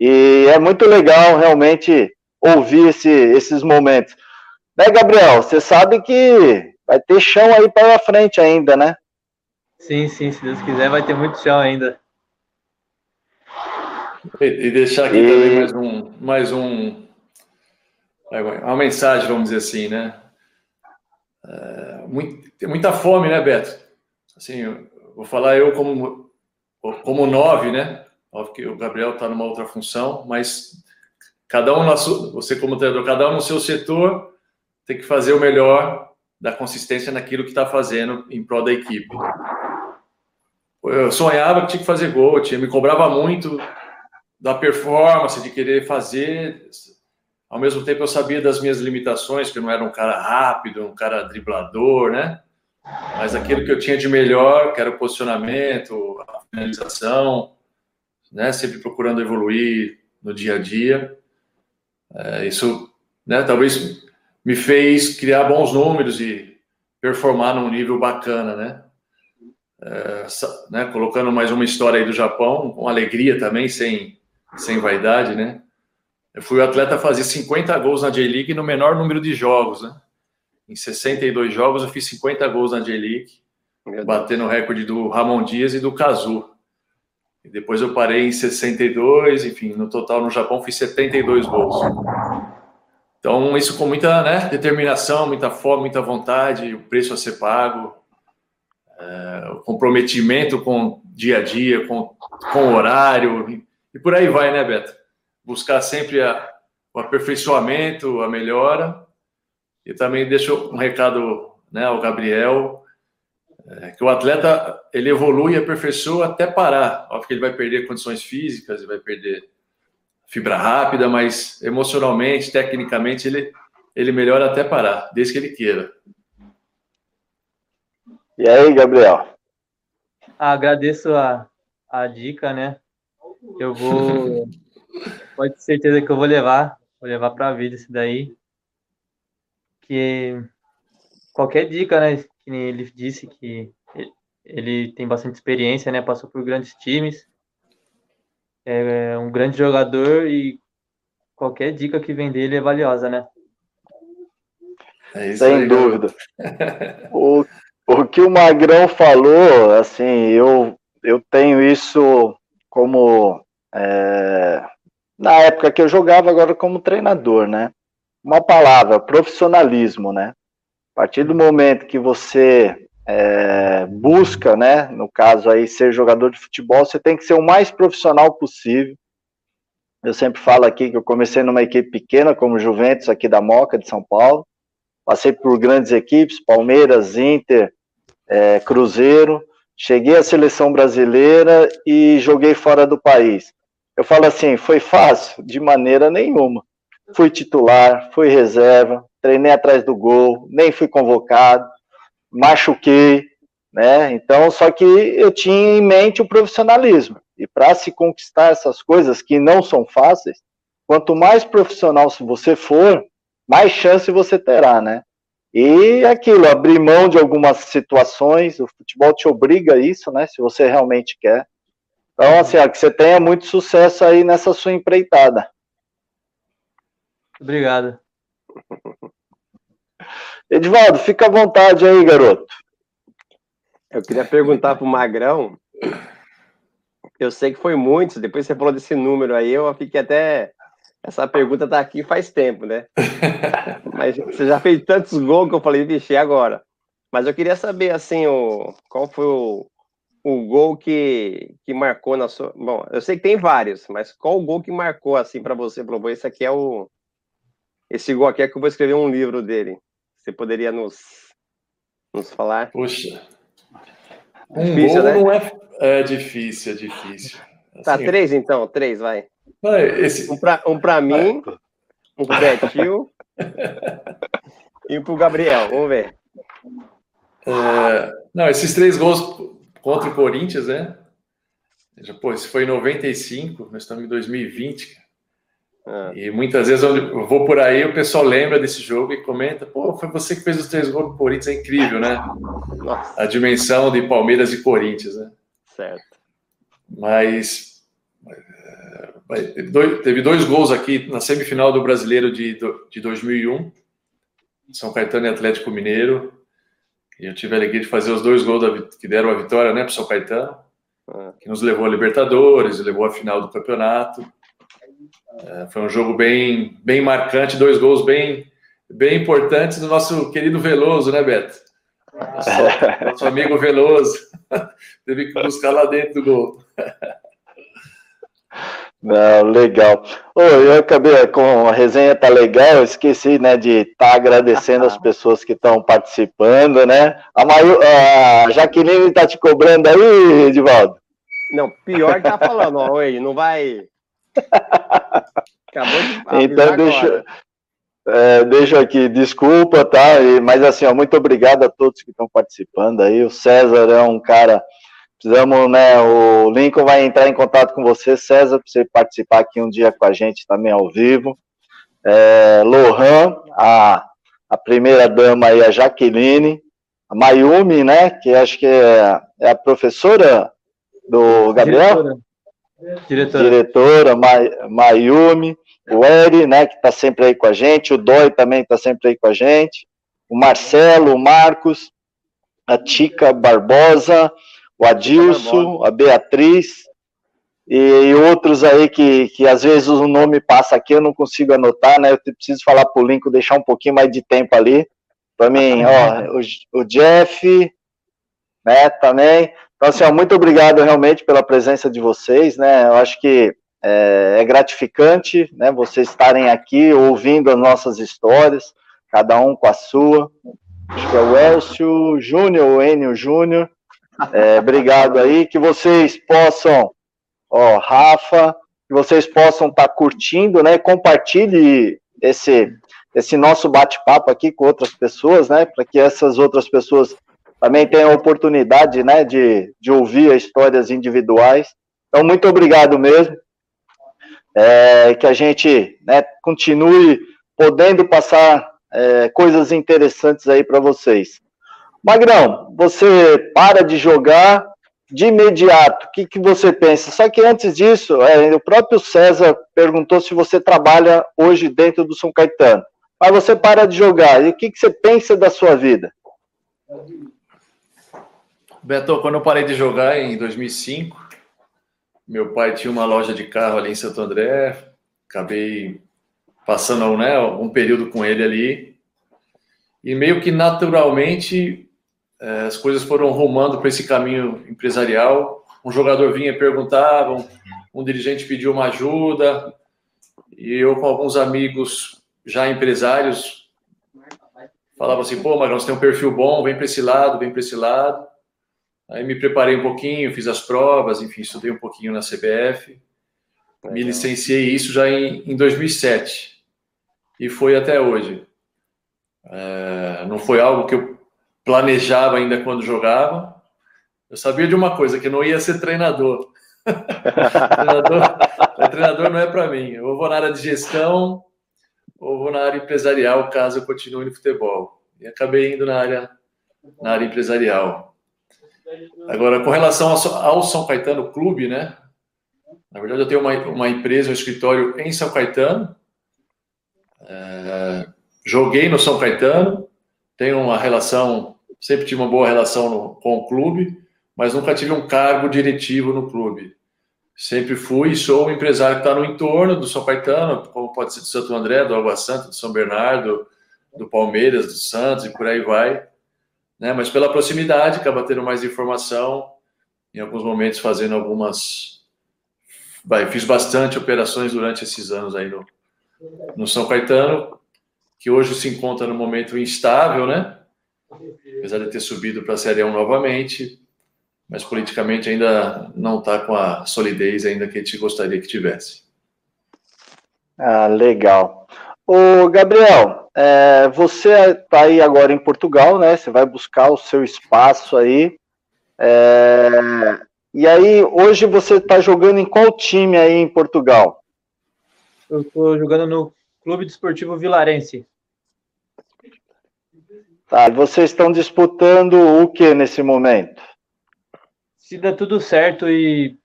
e é muito legal realmente ouvir esse, esses momentos. Né, Gabriel? Você sabe que vai ter chão aí para frente ainda, né? Sim, sim, se Deus quiser vai ter muito chão ainda. E, e deixar aqui e... também mais um, mais um uma mensagem, vamos dizer assim, né? É, muito, tem muita fome, né, Beto? Assim, vou falar eu como, como nove, né? Óbvio que o Gabriel está numa outra função, mas cada um na sua, você como treinador, cada um no seu setor tem que fazer o melhor da consistência naquilo que está fazendo em prol da equipe. Eu sonhava que tinha que fazer gol, tinha, me cobrava muito da performance, de querer fazer, ao mesmo tempo, eu sabia das minhas limitações, que eu não era um cara rápido, um cara driblador, né? Mas aquilo que eu tinha de melhor, que era o posicionamento, a finalização, né? Sempre procurando evoluir no dia a dia. É, isso, né? Talvez me fez criar bons números e performar num nível bacana, né? É, né? Colocando mais uma história aí do Japão, com alegria também, sem, sem vaidade, né? Eu fui o atleta a fazer 50 gols na J-League no menor número de jogos, né? Em 62 jogos eu fiz 50 gols na J-League, batendo o recorde do Ramon Dias e do Kazu. E depois eu parei em 62, enfim, no total no Japão fiz 72 gols. Então, isso com muita né, determinação, muita fome, muita vontade, o preço a ser pago, é, o comprometimento com dia a dia, com, com o horário, e por aí vai, né, Beto? buscar sempre a, o aperfeiçoamento, a melhora. E também deixo um recado né, ao Gabriel, é, que o atleta ele evolui e aperfeiçoa até parar. Óbvio que ele vai perder condições físicas, ele vai perder fibra rápida, mas emocionalmente, tecnicamente, ele, ele melhora até parar, desde que ele queira. E aí, Gabriel? Ah, agradeço a, a dica, né? Eu vou Pode ter certeza que eu vou levar, vou levar para a vida isso daí. Que qualquer dica, né? Que ele disse que ele tem bastante experiência, né? Passou por grandes times. É um grande jogador e qualquer dica que vem dele é valiosa, né? É Sem aí, dúvida. o, o que o Magrão falou, assim, eu, eu tenho isso como é, na época que eu jogava, agora como treinador, né? Uma palavra, profissionalismo, né? A partir do momento que você é, busca, né? No caso aí, ser jogador de futebol, você tem que ser o mais profissional possível. Eu sempre falo aqui que eu comecei numa equipe pequena, como Juventus, aqui da Moca, de São Paulo. Passei por grandes equipes, Palmeiras, Inter, é, Cruzeiro. Cheguei à seleção brasileira e joguei fora do país. Eu falo assim, foi fácil? De maneira nenhuma. Fui titular, fui reserva, treinei atrás do gol, nem fui convocado, machuquei, né? Então, só que eu tinha em mente o profissionalismo. E para se conquistar essas coisas que não são fáceis, quanto mais profissional você for, mais chance você terá, né? E aquilo, abrir mão de algumas situações, o futebol te obriga a isso, né? Se você realmente quer. Então, assim, ó, que você tenha muito sucesso aí nessa sua empreitada. Obrigado. Edivaldo, fica à vontade aí, garoto. Eu queria perguntar para o Magrão eu sei que foi muitos, depois você falou desse número aí, eu fiquei até. Essa pergunta tá aqui faz tempo, né? Mas você já fez tantos gols que eu falei, vixe, agora? Mas eu queria saber, assim, o, qual foi o, o gol que, que marcou na sua. Bom, eu sei que tem vários, mas qual o gol que marcou, assim, para você? Falou, esse aqui é o. Esse gol aqui é que eu vou escrever um livro dele. Você poderia nos, nos falar? Puxa. Um difícil, gol né? não é, é difícil, é difícil. Tá, assim, tá, três então, três, vai. vai esse... Um para um pra mim, um pro Betinho e um pro Gabriel, vamos ver. É, não, esses três gols contra o Corinthians, né? Pô, esse foi em 95, nós estamos em 2020, ah. E muitas vezes eu vou por aí, o pessoal lembra desse jogo e comenta: pô, foi você que fez os três gols do Corinthians, é incrível, né? Nossa. A dimensão de Palmeiras e Corinthians, né? Certo. Mas é, teve dois gols aqui na semifinal do Brasileiro de, de 2001, São Caetano e Atlético Mineiro. E eu tive a alegria de fazer os dois gols que deram a vitória, né, para São Caetano, ah. que nos levou a Libertadores, levou à final do campeonato. É, foi um jogo bem, bem marcante, dois gols bem, bem importantes do nosso querido Veloso, né, Beto? Nosso, nosso amigo Veloso. Teve que buscar lá dentro do gol. Não, legal. Oh, eu acabei com a resenha tá legal, eu esqueci, né, de estar tá agradecendo as pessoas que estão participando, né? A, Maio, a Jaqueline tá te cobrando aí, Edivaldo? Não, pior que tá falando, ó, oi, não vai Acabou de Então, deixa, é, deixa aqui, desculpa, tá? E, mas assim, ó, muito obrigado a todos que estão participando aí. O César é um cara. Precisamos, né? O Lincoln vai entrar em contato com você, César, para você participar aqui um dia com a gente também ao vivo. É, Lohan, a, a primeira dama aí, a Jaqueline, a Mayumi, né? Que acho que é, é a professora do Gabriel. Diretora. Diretora, Diretora Mayumi, o Eri, né, que está sempre aí com a gente, o Dói também está sempre aí com a gente, o Marcelo, o Marcos, a Tica Barbosa, o Adilson, a Beatriz, e outros aí que, que às vezes o nome passa aqui, eu não consigo anotar, né, eu preciso falar para o Lincoln deixar um pouquinho mais de tempo ali, para mim, ó, o, o Jeff, né, também, então, assim, muito obrigado realmente pela presença de vocês, né? Eu acho que é, é, gratificante, né? Vocês estarem aqui ouvindo as nossas histórias, cada um com a sua. Acho que é o Elcio Júnior, o Enio Júnior. É, obrigado aí, que vocês possam, ó, Rafa, que vocês possam estar tá curtindo, né? Compartilhe esse esse nosso bate-papo aqui com outras pessoas, né? Para que essas outras pessoas também tem a oportunidade né, de, de ouvir histórias individuais. Então, muito obrigado mesmo. É, que a gente né, continue podendo passar é, coisas interessantes aí para vocês. Magrão, você para de jogar de imediato, o que, que você pensa? Só que antes disso, é, o próprio César perguntou se você trabalha hoje dentro do São Caetano. Mas você para de jogar, e o que, que você pensa da sua vida? Beto, quando eu parei de jogar em 2005, meu pai tinha uma loja de carro ali em Santo André, acabei passando né, um período com ele ali, e meio que naturalmente é, as coisas foram rumando para esse caminho empresarial. Um jogador vinha e perguntava, um, um dirigente pediu uma ajuda, e eu com alguns amigos já empresários falava assim, pô, Magrão, você tem um perfil bom, vem para esse lado, vem para esse lado. Aí me preparei um pouquinho, fiz as provas, enfim, estudei um pouquinho na CBF. Me licenciei isso já em, em 2007 e foi até hoje. É, não foi algo que eu planejava ainda quando jogava. Eu sabia de uma coisa, que não ia ser treinador. treinador, treinador não é para mim. Eu vou na área de gestão ou vou na área empresarial, caso eu continue no futebol. E acabei indo na área, na área empresarial. Agora, com relação ao São Caetano Clube, né? Na verdade, eu tenho uma, uma empresa, um escritório em São Caetano. É, joguei no São Caetano, tenho uma relação, sempre tive uma boa relação no, com o clube, mas nunca tive um cargo diretivo no clube. sempre fui e sou um empresário que está no entorno do São Caetano, como pode ser do Santo André, do Água Santa, do São Bernardo, do Palmeiras, do Santos e por aí vai. Né? Mas pela proximidade, acaba tendo mais informação, em alguns momentos fazendo algumas. Vai, fiz bastante operações durante esses anos aí no, no São Caetano, que hoje se encontra no momento instável, né? Apesar de ter subido para a Série 1 novamente, mas politicamente ainda não está com a solidez ainda que a gente gostaria que tivesse. Ah, legal. O Gabriel, é, você está aí agora em Portugal, né? Você vai buscar o seu espaço aí. É, e aí, hoje você está jogando em qual time aí em Portugal? Eu estou jogando no Clube Desportivo Vilarense. Tá, vocês estão disputando o que nesse momento? se der tudo certo e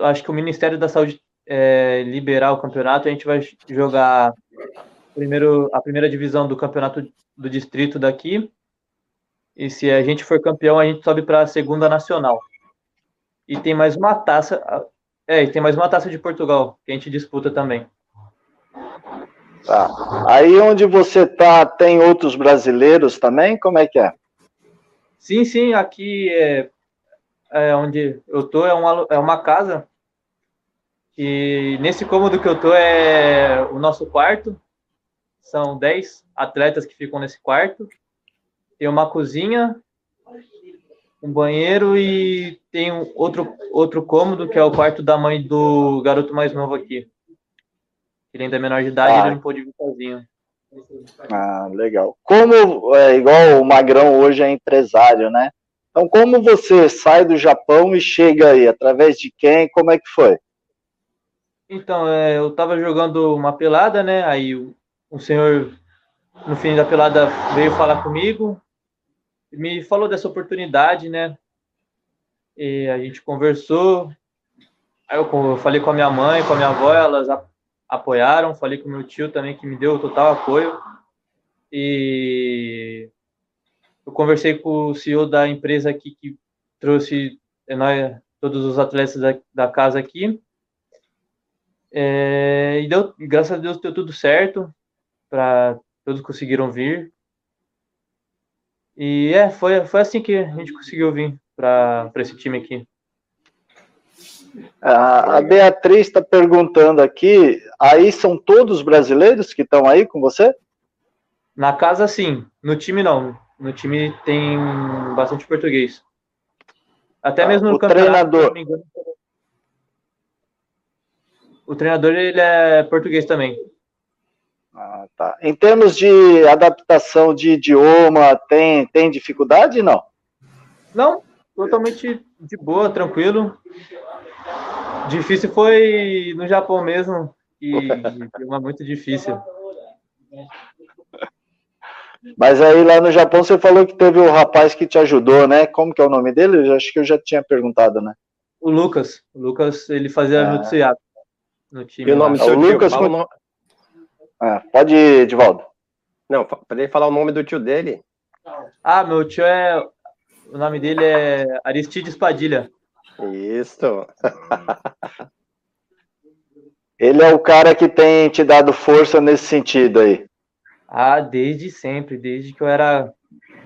acho que o Ministério da Saúde é, liberar o campeonato, a gente vai jogar primeiro a primeira divisão do campeonato do distrito daqui. E se a gente for campeão, a gente sobe para a segunda nacional. E tem mais uma taça, é, e tem mais uma taça de Portugal que a gente disputa também. Tá. Aí onde você tá, tem outros brasileiros também? Como é que é? Sim, sim, aqui é, é, onde eu tô é uma, é uma casa e nesse cômodo que eu tô é o nosso quarto. São 10 atletas que ficam nesse quarto. Tem uma cozinha, um banheiro e tem um outro, outro cômodo que é o quarto da mãe do garoto mais novo aqui. Ele ainda é menor de idade, ah. ele não pôde vir sozinho. Ah, legal. Como, é, igual o Magrão hoje é empresário, né? Então, como você sai do Japão e chega aí? Através de quem? Como é que foi? Então, é, eu estava jogando uma pelada, né? Aí o, senhor, no fim da pelada, veio falar comigo, me falou dessa oportunidade, né? E a gente conversou. Aí eu, falei com a minha mãe, com a minha avó, elas apoiaram. Falei com meu tio também, que me deu total apoio. E eu conversei com o CEO da empresa aqui que trouxe é, nós, todos os atletas da, da casa aqui. É, e deu, graças a Deus deu tudo certo, para todos conseguiram vir. E é, foi, foi assim que a gente conseguiu vir para esse time aqui. A Beatriz está perguntando aqui, aí são todos brasileiros que estão aí com você? Na casa, sim. No time, não no time tem bastante português. Até ah, mesmo no o treinador. o treinador ele é português também. Ah, tá. Em termos de adaptação de idioma, tem, tem dificuldade não? Não, totalmente de boa, tranquilo. Difícil foi no Japão mesmo, e idioma muito difícil. Mas aí lá no Japão você falou que teve o rapaz que te ajudou, né? Como que é o nome dele? Eu acho que eu já tinha perguntado, né? O Lucas. O Lucas, ele fazia ah. no time. E o nome do seu o tio? Lucas, fala nome... ah, pode ir, Edivaldo. Não, para ele falar o nome do tio dele. Ah, meu tio é... O nome dele é Aristides Padilha. Isso. ele é o cara que tem te dado força nesse sentido aí. Ah, desde sempre, desde que eu era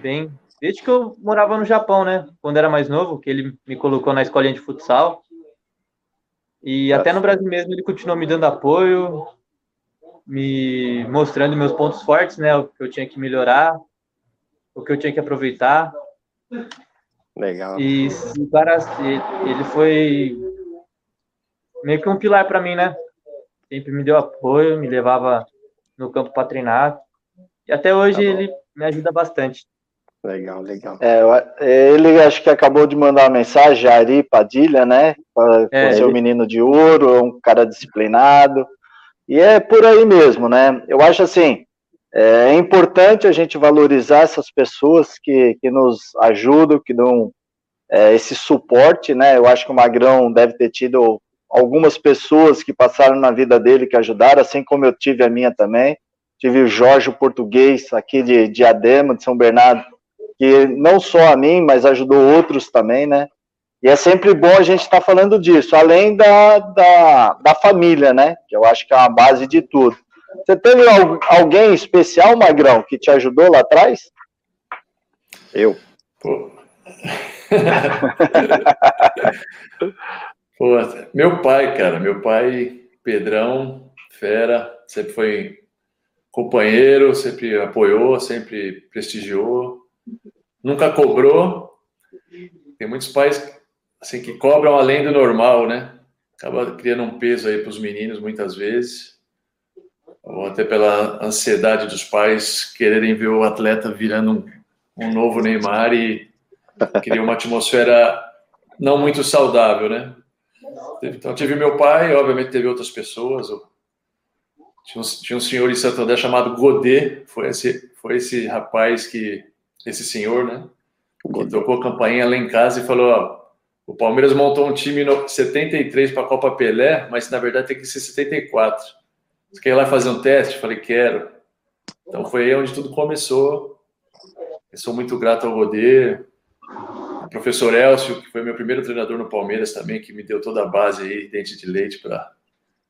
bem. Desde que eu morava no Japão, né? Quando era mais novo, que ele me colocou na escolinha de futsal. E até no Brasil mesmo ele continuou me dando apoio, me mostrando meus pontos fortes, né? O que eu tinha que melhorar, o que eu tinha que aproveitar. Legal. E o cara, ele foi meio que um pilar para mim, né? Sempre me deu apoio, me levava no campo para treinar. E até hoje tá ele me ajuda bastante. Legal, legal. É, ele acho que acabou de mandar uma mensagem, Ari Padilha, né? É, ser o menino de ouro, um cara disciplinado. E é por aí mesmo, né? Eu acho assim, é, é importante a gente valorizar essas pessoas que, que nos ajudam, que dão é, esse suporte, né? Eu acho que o Magrão deve ter tido algumas pessoas que passaram na vida dele que ajudaram, assim como eu tive a minha também. Tive o Jorge o Português, aqui de Diadema, de São Bernardo, que não só a mim, mas ajudou outros também, né? E é sempre bom a gente estar tá falando disso, além da, da, da, família, né? Que eu acho que é uma base de tudo. Você teve alguém especial, Magrão, que te ajudou lá atrás? Eu. Pô. Pô, meu pai, cara, meu pai, Pedrão, fera, sempre foi companheiro, sempre apoiou, sempre prestigiou, nunca cobrou. Tem muitos pais assim que cobram além do normal, né? Acaba criando um peso aí para os meninos muitas vezes, ou até pela ansiedade dos pais quererem ver o atleta virando um, um novo Neymar e cria uma atmosfera não muito saudável, né? Então tive meu pai, obviamente teve outras pessoas, tinha um, tinha um senhor em Santo André chamado Godet, foi esse, foi esse rapaz que, esse senhor, né? Que tocou a campainha lá em casa e falou: ó, o Palmeiras montou um time no 73 para a Copa Pelé, mas na verdade tem que ser 74. Você quer ir lá fazer um teste? Falei: quero. Então foi aí onde tudo começou. Eu sou muito grato ao Godet, o professor Elcio, que foi meu primeiro treinador no Palmeiras também, que me deu toda a base aí, dente de leite para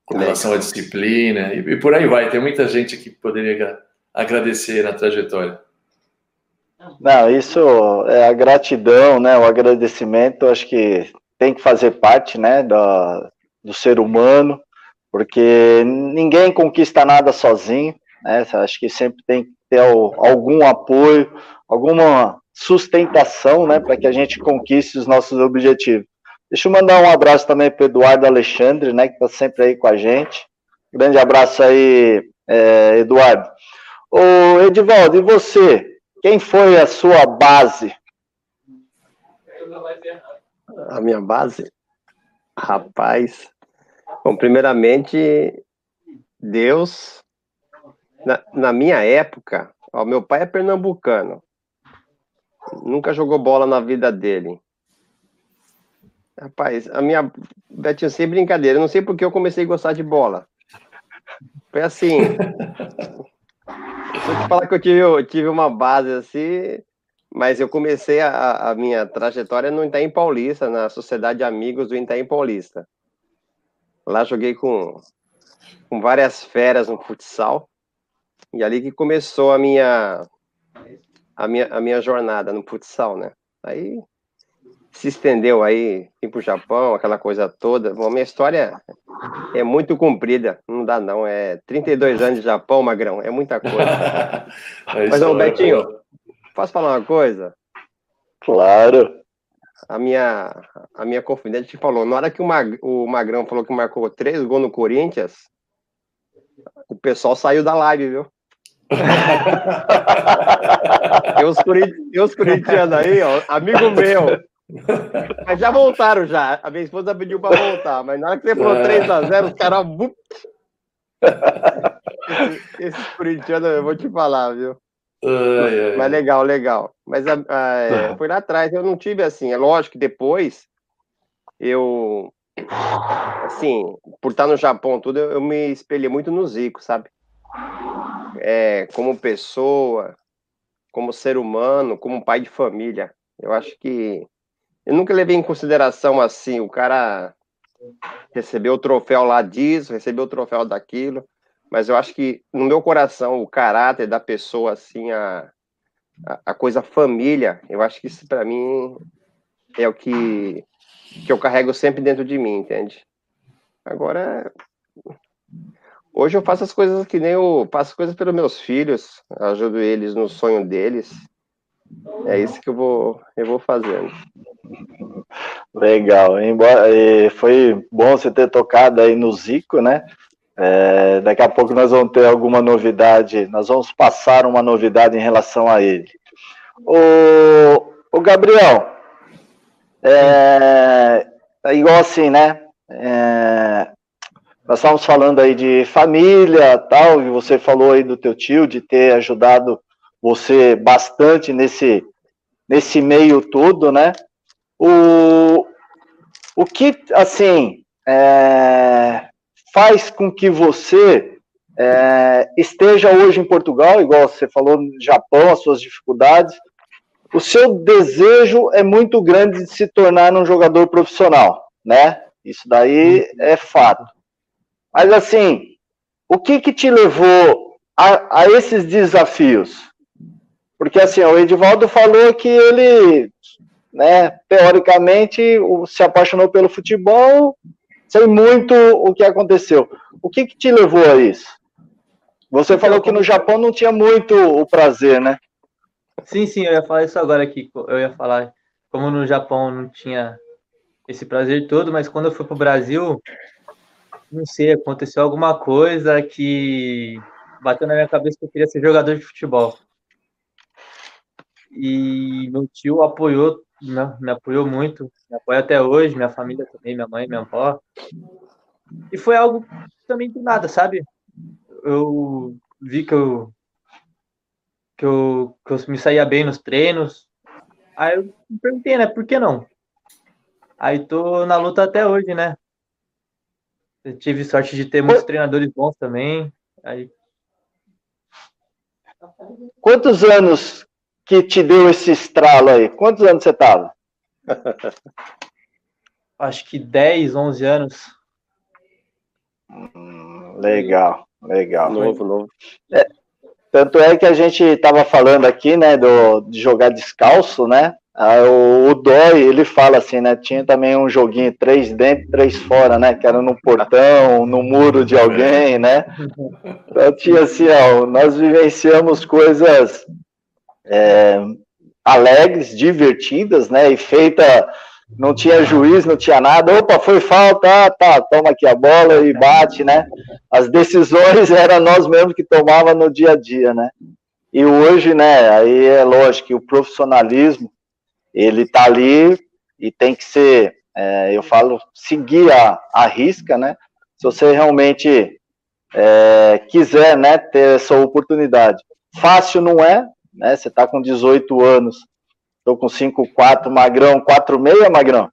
com relação à disciplina, e, e, por aí vai. Tem muita gente que poderia agradecer na trajetória. Não, isso é a gratidão, né? O agradecimento, acho que tem que fazer parte, né, do, do ser humano, porque ninguém conquista nada sozinho, né? Acho que sempre tem que ter algum apoio, alguma sustentação, né, para que a gente conquiste os nossos objetivos. Deixa eu mandar um abraço também para Eduardo Alexandre, né, que está sempre aí com a gente. Grande abraço aí, é, Eduardo. Ô, Edivaldo, e você? Quem foi a sua base? A minha base? Rapaz. Bom, primeiramente, Deus, na, na minha época, ó, meu pai é pernambucano. Nunca jogou bola na vida dele. Rapaz, a minha. Betinho, sem brincadeira, eu não sei porque eu comecei a gostar de bola. Foi assim. Eu te falar que eu tive, eu tive uma base assim, mas eu comecei a, a minha trajetória no Itaim Paulista, na Sociedade de Amigos do Itaim Paulista. Lá joguei com, com várias feras no futsal. E ali que começou a minha, a minha, a minha jornada no futsal, né? Aí se estendeu aí, vim para o Japão, aquela coisa toda. Bom, minha história é muito comprida, não dá não. É 32 anos de Japão, Magrão, é muita coisa. é Mas, ô, Betinho, posso falar uma coisa? Claro. A minha, a minha confidente falou, na hora que o, Mag, o Magrão falou que marcou três gols no Corinthians, o pessoal saiu da live, viu? tem, tem os corintianos aí, ó, amigo meu, mas já voltaram já. A minha esposa pediu para voltar, mas na hora que você falou 3x0, os caras. Esse, esse corintiano, eu vou te falar, viu? Ai, ai. Mas legal, legal. Mas a, a, é, foi lá atrás, eu não tive assim. É lógico que depois eu. Assim, por estar no Japão, tudo, eu, eu me espelhei muito no Zico, sabe? É, como pessoa, como ser humano, como pai de família. Eu acho que eu nunca levei em consideração assim, o cara recebeu o troféu lá disso, recebeu o troféu daquilo, mas eu acho que no meu coração, o caráter da pessoa, assim, a, a, coisa família, eu acho que isso para mim é o que, que eu carrego sempre dentro de mim, entende? Agora, hoje eu faço as coisas que nem eu faço as coisas pelos meus filhos, ajudo eles no sonho deles, é isso que eu vou, eu vou fazendo. Legal. Embora, foi bom você ter tocado aí no Zico, né? É, daqui a pouco nós vamos ter alguma novidade, nós vamos passar uma novidade em relação a ele. O, o Gabriel, é, é igual assim, né? É, nós estávamos falando aí de família, tal, e você falou aí do teu tio, de ter ajudado você bastante nesse, nesse meio todo, né? O, o que, assim, é, faz com que você é, esteja hoje em Portugal, igual você falou no Japão, as suas dificuldades, o seu desejo é muito grande de se tornar um jogador profissional, né? Isso daí é fato. Mas assim, o que que te levou a, a esses desafios? Porque assim, o Edivaldo falou que ele, né, teoricamente, se apaixonou pelo futebol, sei muito o que aconteceu. O que que te levou a isso? Você falou que no Japão não tinha muito o prazer, né? Sim, sim, eu ia falar isso agora aqui. Eu ia falar como no Japão não tinha esse prazer todo, mas quando eu fui para o Brasil, não sei, aconteceu alguma coisa que bateu na minha cabeça que eu queria ser jogador de futebol. E meu tio apoiou, me, me apoiou muito, me apoia até hoje, minha família também, minha mãe, minha avó. E foi algo também do nada, sabe? eu vi que eu, que eu, que eu me saía bem nos treinos. Aí eu me perguntei, né? Por que não? Aí tô na luta até hoje, né? Eu tive sorte de ter muitos treinadores bons também. Aí... Quantos anos que te deu esse estralo aí? Quantos anos você tava? Acho que 10, 11 anos. Hum, legal. Legal. Novo, novo. É, tanto é que a gente estava falando aqui, né, do, de jogar descalço, né? O, o Dói, ele fala assim, né? Tinha também um joguinho três dentro, três fora, né? Que era no portão, no muro de alguém, né? Então tinha assim, ó, nós vivenciamos coisas é, alegres, divertidas, né? E feita não tinha juiz, não tinha nada. Opa, foi falta, ah, tá, toma aqui a bola e bate, né? As decisões eram nós mesmos que tomava no dia a dia, né? E hoje, né, aí é lógico que o profissionalismo, ele tá ali e tem que ser, é, eu falo, seguir a, a risca, né? Se você realmente é, quiser, né, ter essa oportunidade. Fácil não é, né? Você tá com 18 anos, Tô com 5,4, Magrão, 4,6, Magrão?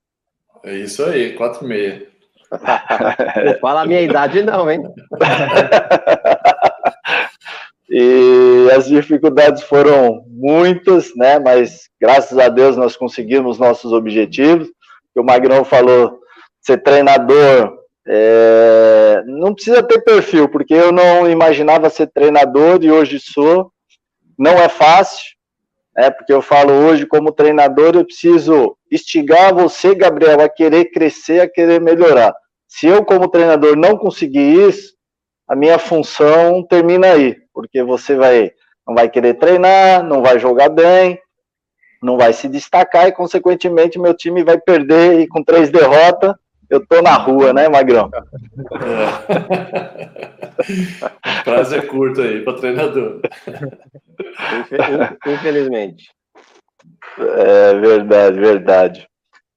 É isso aí, 4,6. Não fala a minha idade não, hein? e as dificuldades foram muitas, né? Mas graças a Deus nós conseguimos nossos objetivos. O Magrão falou, ser treinador é, não precisa ter perfil, porque eu não imaginava ser treinador e hoje sou. Não é fácil, é porque eu falo hoje como treinador, eu preciso instigar você, Gabriel, a querer crescer, a querer melhorar. Se eu como treinador não conseguir isso, a minha função termina aí, porque você vai não vai querer treinar, não vai jogar bem, não vai se destacar e consequentemente meu time vai perder e com três derrotas eu tô na rua, né, Magrão? É. Prazo é curto aí para treinador. Infelizmente. É verdade, verdade.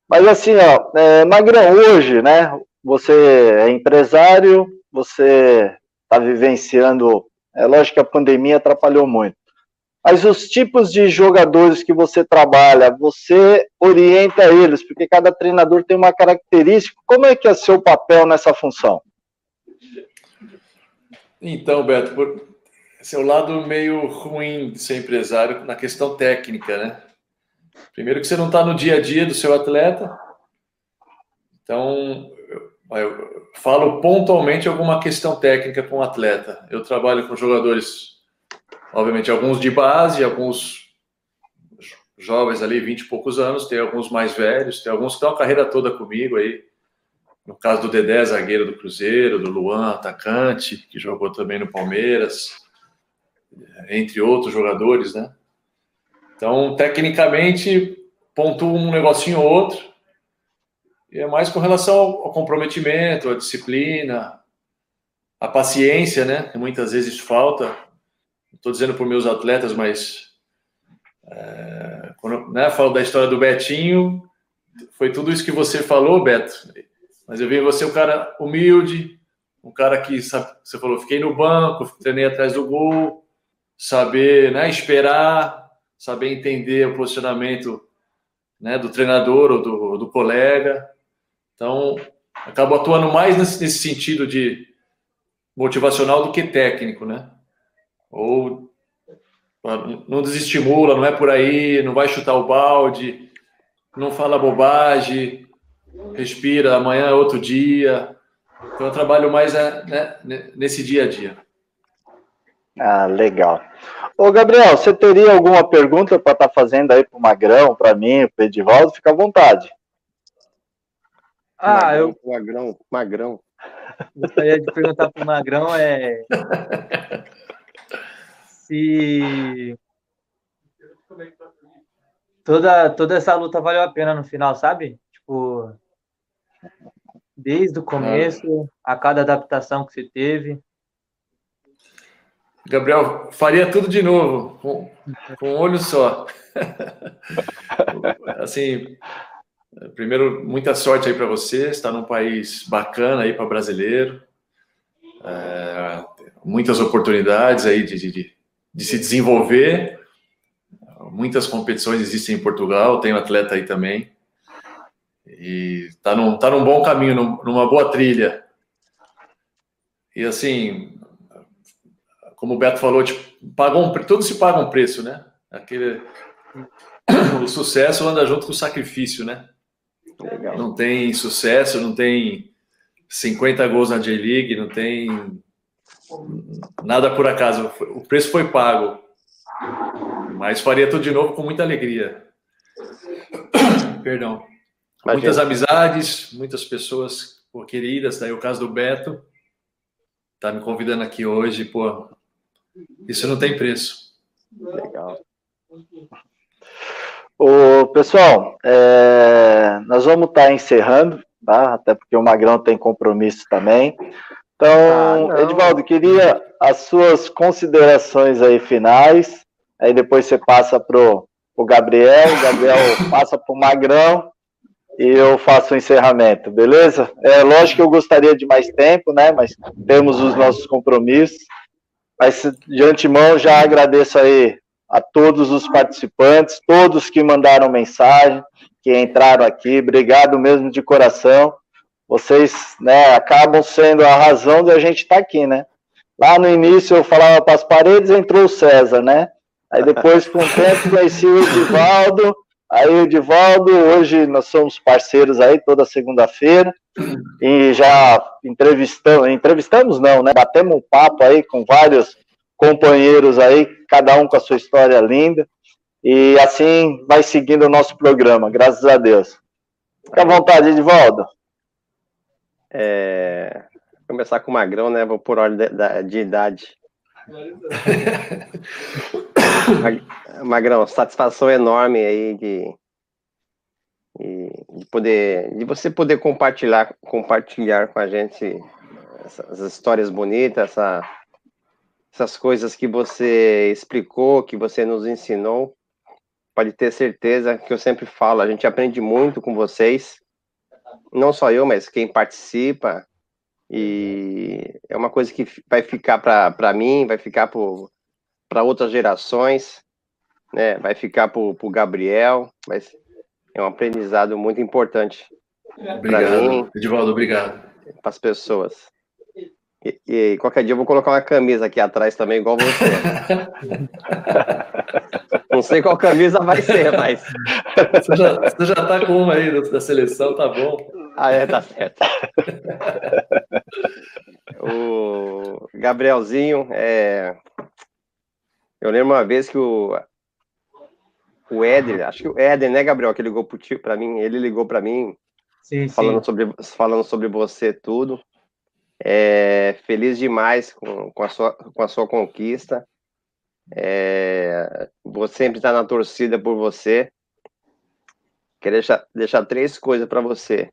Mas assim, ó, é, Magrão, hoje, né? Você é empresário, você está vivenciando. É lógico que a pandemia atrapalhou muito. Mas os tipos de jogadores que você trabalha, você orienta eles, porque cada treinador tem uma característica. Como é que é seu papel nessa função? Então, Beto, por... o lado meio ruim de ser empresário na questão técnica, né? Primeiro que você não está no dia a dia do seu atleta, então eu, eu falo pontualmente alguma questão técnica com o atleta. Eu trabalho com jogadores obviamente, alguns de base, alguns jovens ali, 20 e poucos anos, tem alguns mais velhos, tem alguns que estão a carreira toda comigo aí. No caso do Dedé, zagueiro do Cruzeiro, do Luan, atacante, que jogou também no Palmeiras, entre outros jogadores, né? Então, tecnicamente, pontua um negocinho ou outro, e é mais com relação ao comprometimento, à disciplina, à paciência, né? Que muitas vezes falta estou dizendo para meus atletas, mas é, quando né, falo da história do Betinho, foi tudo isso que você falou, Beto. Mas eu vi você um cara humilde, um cara que sabe, você falou, fiquei no banco, treinei atrás do gol, saber né, esperar, saber entender o posicionamento né, do treinador ou do, do colega. Então, acabo atuando mais nesse, nesse sentido de motivacional do que técnico, né? Ou Não desestimula, não é por aí, não vai chutar o balde, não fala bobagem, respira, amanhã é outro dia. Então eu trabalho mais é, né, nesse dia a dia. Ah, legal. Ô, Gabriel, você teria alguma pergunta para estar tá fazendo aí para o Magrão, para mim, para o Edivaldo? Fica à vontade. Ah, magrão, eu. Magrão, Magrão. Gostaria de perguntar para o Magrão é. se. Toda, toda essa luta valeu a pena no final, sabe? Tipo, desde o começo, a cada adaptação que você teve. Gabriel, faria tudo de novo, com, com um olho só. assim, primeiro, muita sorte aí para você, está num país bacana aí para brasileiro, é, muitas oportunidades aí de, de, de, se desenvolver, muitas competições existem em Portugal, tem um atleta aí também, e está num, tá num bom caminho, numa boa trilha. E assim, como o Beto falou, tipo, pagam um, tudo se paga um preço, né? Aquele, o sucesso anda junto com o sacrifício, né? Legal. Não tem sucesso, não tem 50 gols na J-League, não tem nada por acaso. O preço foi pago. Mas faria tudo de novo com muita alegria. Perdão. Muitas amizades, muitas pessoas pô, queridas. Daí o caso do Beto. Tá me convidando aqui hoje, pô. Isso não tem preço. Legal. O pessoal, é, nós vamos estar tá encerrando, tá? Até porque o Magrão tem compromisso também. Então, ah, Edvaldo, queria as suas considerações aí finais. Aí depois você passa pro o Gabriel, o Gabriel passa pro Magrão e eu faço o encerramento, beleza? É lógico que eu gostaria de mais tempo, né? Mas temos os nossos compromissos. Mas de antemão já agradeço aí a todos os participantes, todos que mandaram mensagem, que entraram aqui, obrigado mesmo de coração. Vocês, né, acabam sendo a razão de a gente estar tá aqui, né? Lá no início eu falava para as paredes, entrou o César, né? Aí depois, com o tempo, conheci o Edivaldo, Aí o Divaldo, hoje nós somos parceiros aí toda segunda-feira e já entrevistamos, entrevistamos não, né? Batemos um papo aí com vários companheiros aí, cada um com a sua história linda. E assim vai seguindo o nosso programa, graças a Deus. Fica à vontade, Edivaldo. É... Vou começar com o Magrão, né? Vou por ordem de, de idade. Magrão, satisfação enorme aí de, de poder, de você poder compartilhar, compartilhar com a gente essas histórias bonitas, essa, essas coisas que você explicou, que você nos ensinou. Pode ter certeza que eu sempre falo, a gente aprende muito com vocês. Não só eu, mas quem participa. E é uma coisa que vai ficar para mim, vai ficar para outras gerações né? Vai ficar para o Gabriel, mas é um aprendizado muito importante para mim. Edivaldo, obrigado. Para as pessoas. E, e, qualquer dia eu vou colocar uma camisa aqui atrás também, igual você. Não sei qual camisa vai ser, mas. Você já, você já tá com uma aí da seleção, tá bom. Ah, é, tá certo. o Gabrielzinho, é... eu lembro uma vez que o, o Éder, acho que o Éder, né, Gabriel, que ligou para mim, ele ligou para mim, sim, falando, sim. Sobre, falando sobre você tudo. É, feliz demais com, com, a sua, com a sua conquista. É, vou sempre estar na torcida por você. Quero deixar, deixar três coisas para você.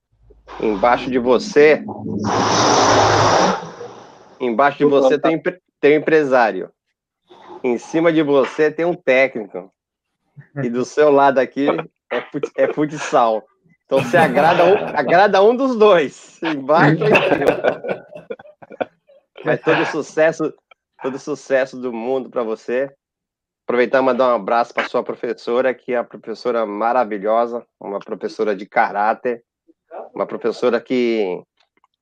Embaixo de você, embaixo de você tem, tem um empresário. Em cima de você tem um técnico. E do seu lado aqui é, fut, é futsal. Então você agrada um, agrada um dos dois, embaixo em cima. Mas todo sucesso, todo sucesso do mundo para você. Aproveitar e mandar um abraço para sua professora, que é uma professora maravilhosa, uma professora de caráter, uma professora que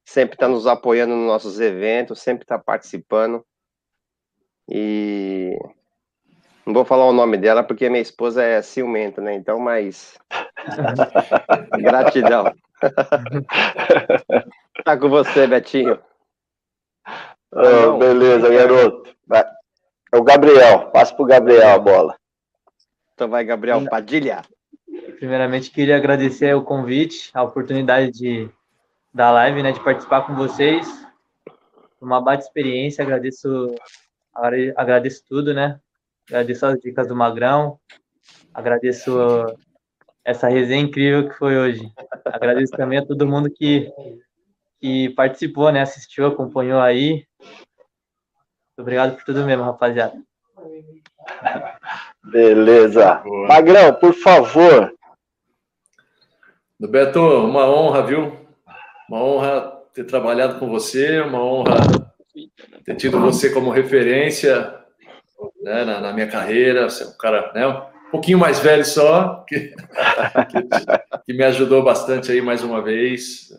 sempre está nos apoiando nos nossos eventos, sempre está participando. E Não vou falar o nome dela porque minha esposa é ciumenta, né? Então, mas. Gratidão. tá com você, Betinho. Oh, beleza, garoto. Vai. É o Gabriel. Passa pro Gabriel a bola. Então vai, Gabriel Padilha. Primeiramente, queria agradecer o convite, a oportunidade de da live, né, de participar com vocês. Uma baita experiência, agradeço agradeço tudo, né? Agradeço as dicas do Magrão. Agradeço essa resenha incrível que foi hoje. Agradeço também a todo mundo que, que participou, né? Assistiu, acompanhou aí. Obrigado por tudo mesmo, rapaziada. Beleza. Magrão, por favor. Beto, uma honra, viu? Uma honra ter trabalhado com você, uma honra ter tido você como referência né, na, na, minha carreira. Você é um cara né, um pouquinho mais velho só, que, que, que me ajudou bastante aí mais uma vez.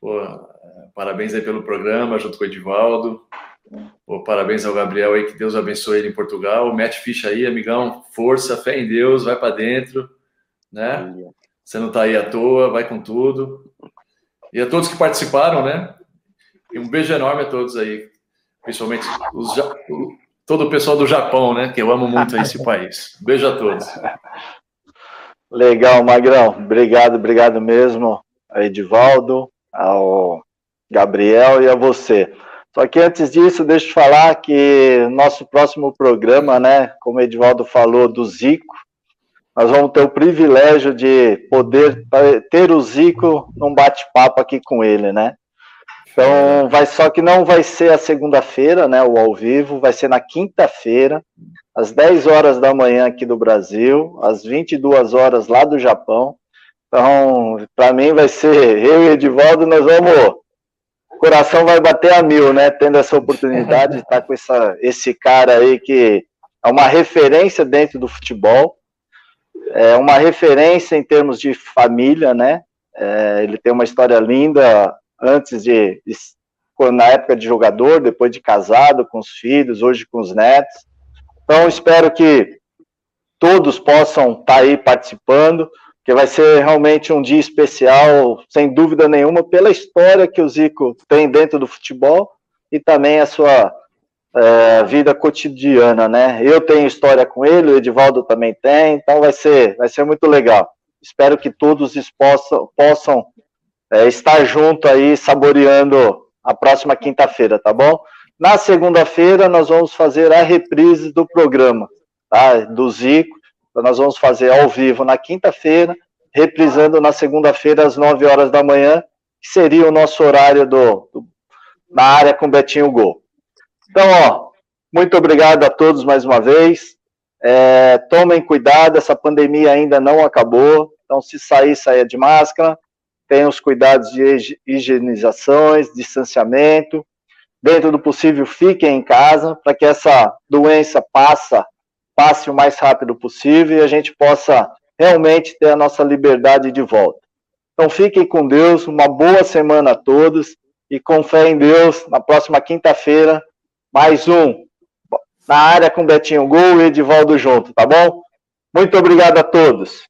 Pô, parabéns aí pelo programa, junto com o Edivaldo. Pô, parabéns ao Gabriel aí, que Deus abençoe ele em Portugal. Mete ficha aí, amigão. Força, fé em Deus, vai para dentro, né? Você não está aí à toa, vai com tudo. E a todos que participaram, né? E um beijo enorme a todos aí, principalmente os, todo o pessoal do Japão, né? Que eu amo muito esse país. Beijo a todos. Legal, Magrão. Obrigado, obrigado mesmo a Edivaldo, ao Gabriel e a você. Só que antes disso, deixa eu falar que nosso próximo programa, né, como o Edivaldo falou, do Zico, nós vamos ter o privilégio de poder ter o Zico num bate-papo aqui com ele, né? Então, vai só que não vai ser a segunda-feira, né, o ao vivo, vai ser na quinta-feira, às 10 horas da manhã aqui do Brasil, às 22 horas lá do Japão. Então, para mim vai ser eu e Edivaldo, nós vamos o coração vai bater a mil, né, tendo essa oportunidade de estar com essa, esse cara aí que é uma referência dentro do futebol, é uma referência em termos de família, né? É, ele tem uma história linda antes de, de, na época de jogador, depois de casado, com os filhos, hoje com os netos. Então, espero que todos possam estar tá aí participando, que vai ser realmente um dia especial, sem dúvida nenhuma, pela história que o Zico tem dentro do futebol e também a sua é, vida cotidiana, né? Eu tenho história com ele, o Edivaldo também tem, então vai ser, vai ser muito legal. Espero que todos possam, possam é, estar junto aí, saboreando a próxima quinta-feira, tá bom? Na segunda-feira, nós vamos fazer a reprise do programa, tá? Do Zico. Então, nós vamos fazer ao vivo na quinta-feira, reprisando na segunda-feira, às 9 horas da manhã, que seria o nosso horário do, do na área com Betinho Gol. Então, ó, muito obrigado a todos mais uma vez. É, tomem cuidado, essa pandemia ainda não acabou. Então, se sair, saia de máscara. Tenham os cuidados de higienizações, distanciamento. Dentro do possível, fiquem em casa para que essa doença passa, passe o mais rápido possível e a gente possa realmente ter a nossa liberdade de volta. Então, fiquem com Deus. Uma boa semana a todos e com fé em Deus. Na próxima quinta-feira mais um na área com Betinho Gol e Edivaldo junto, tá bom? Muito obrigado a todos.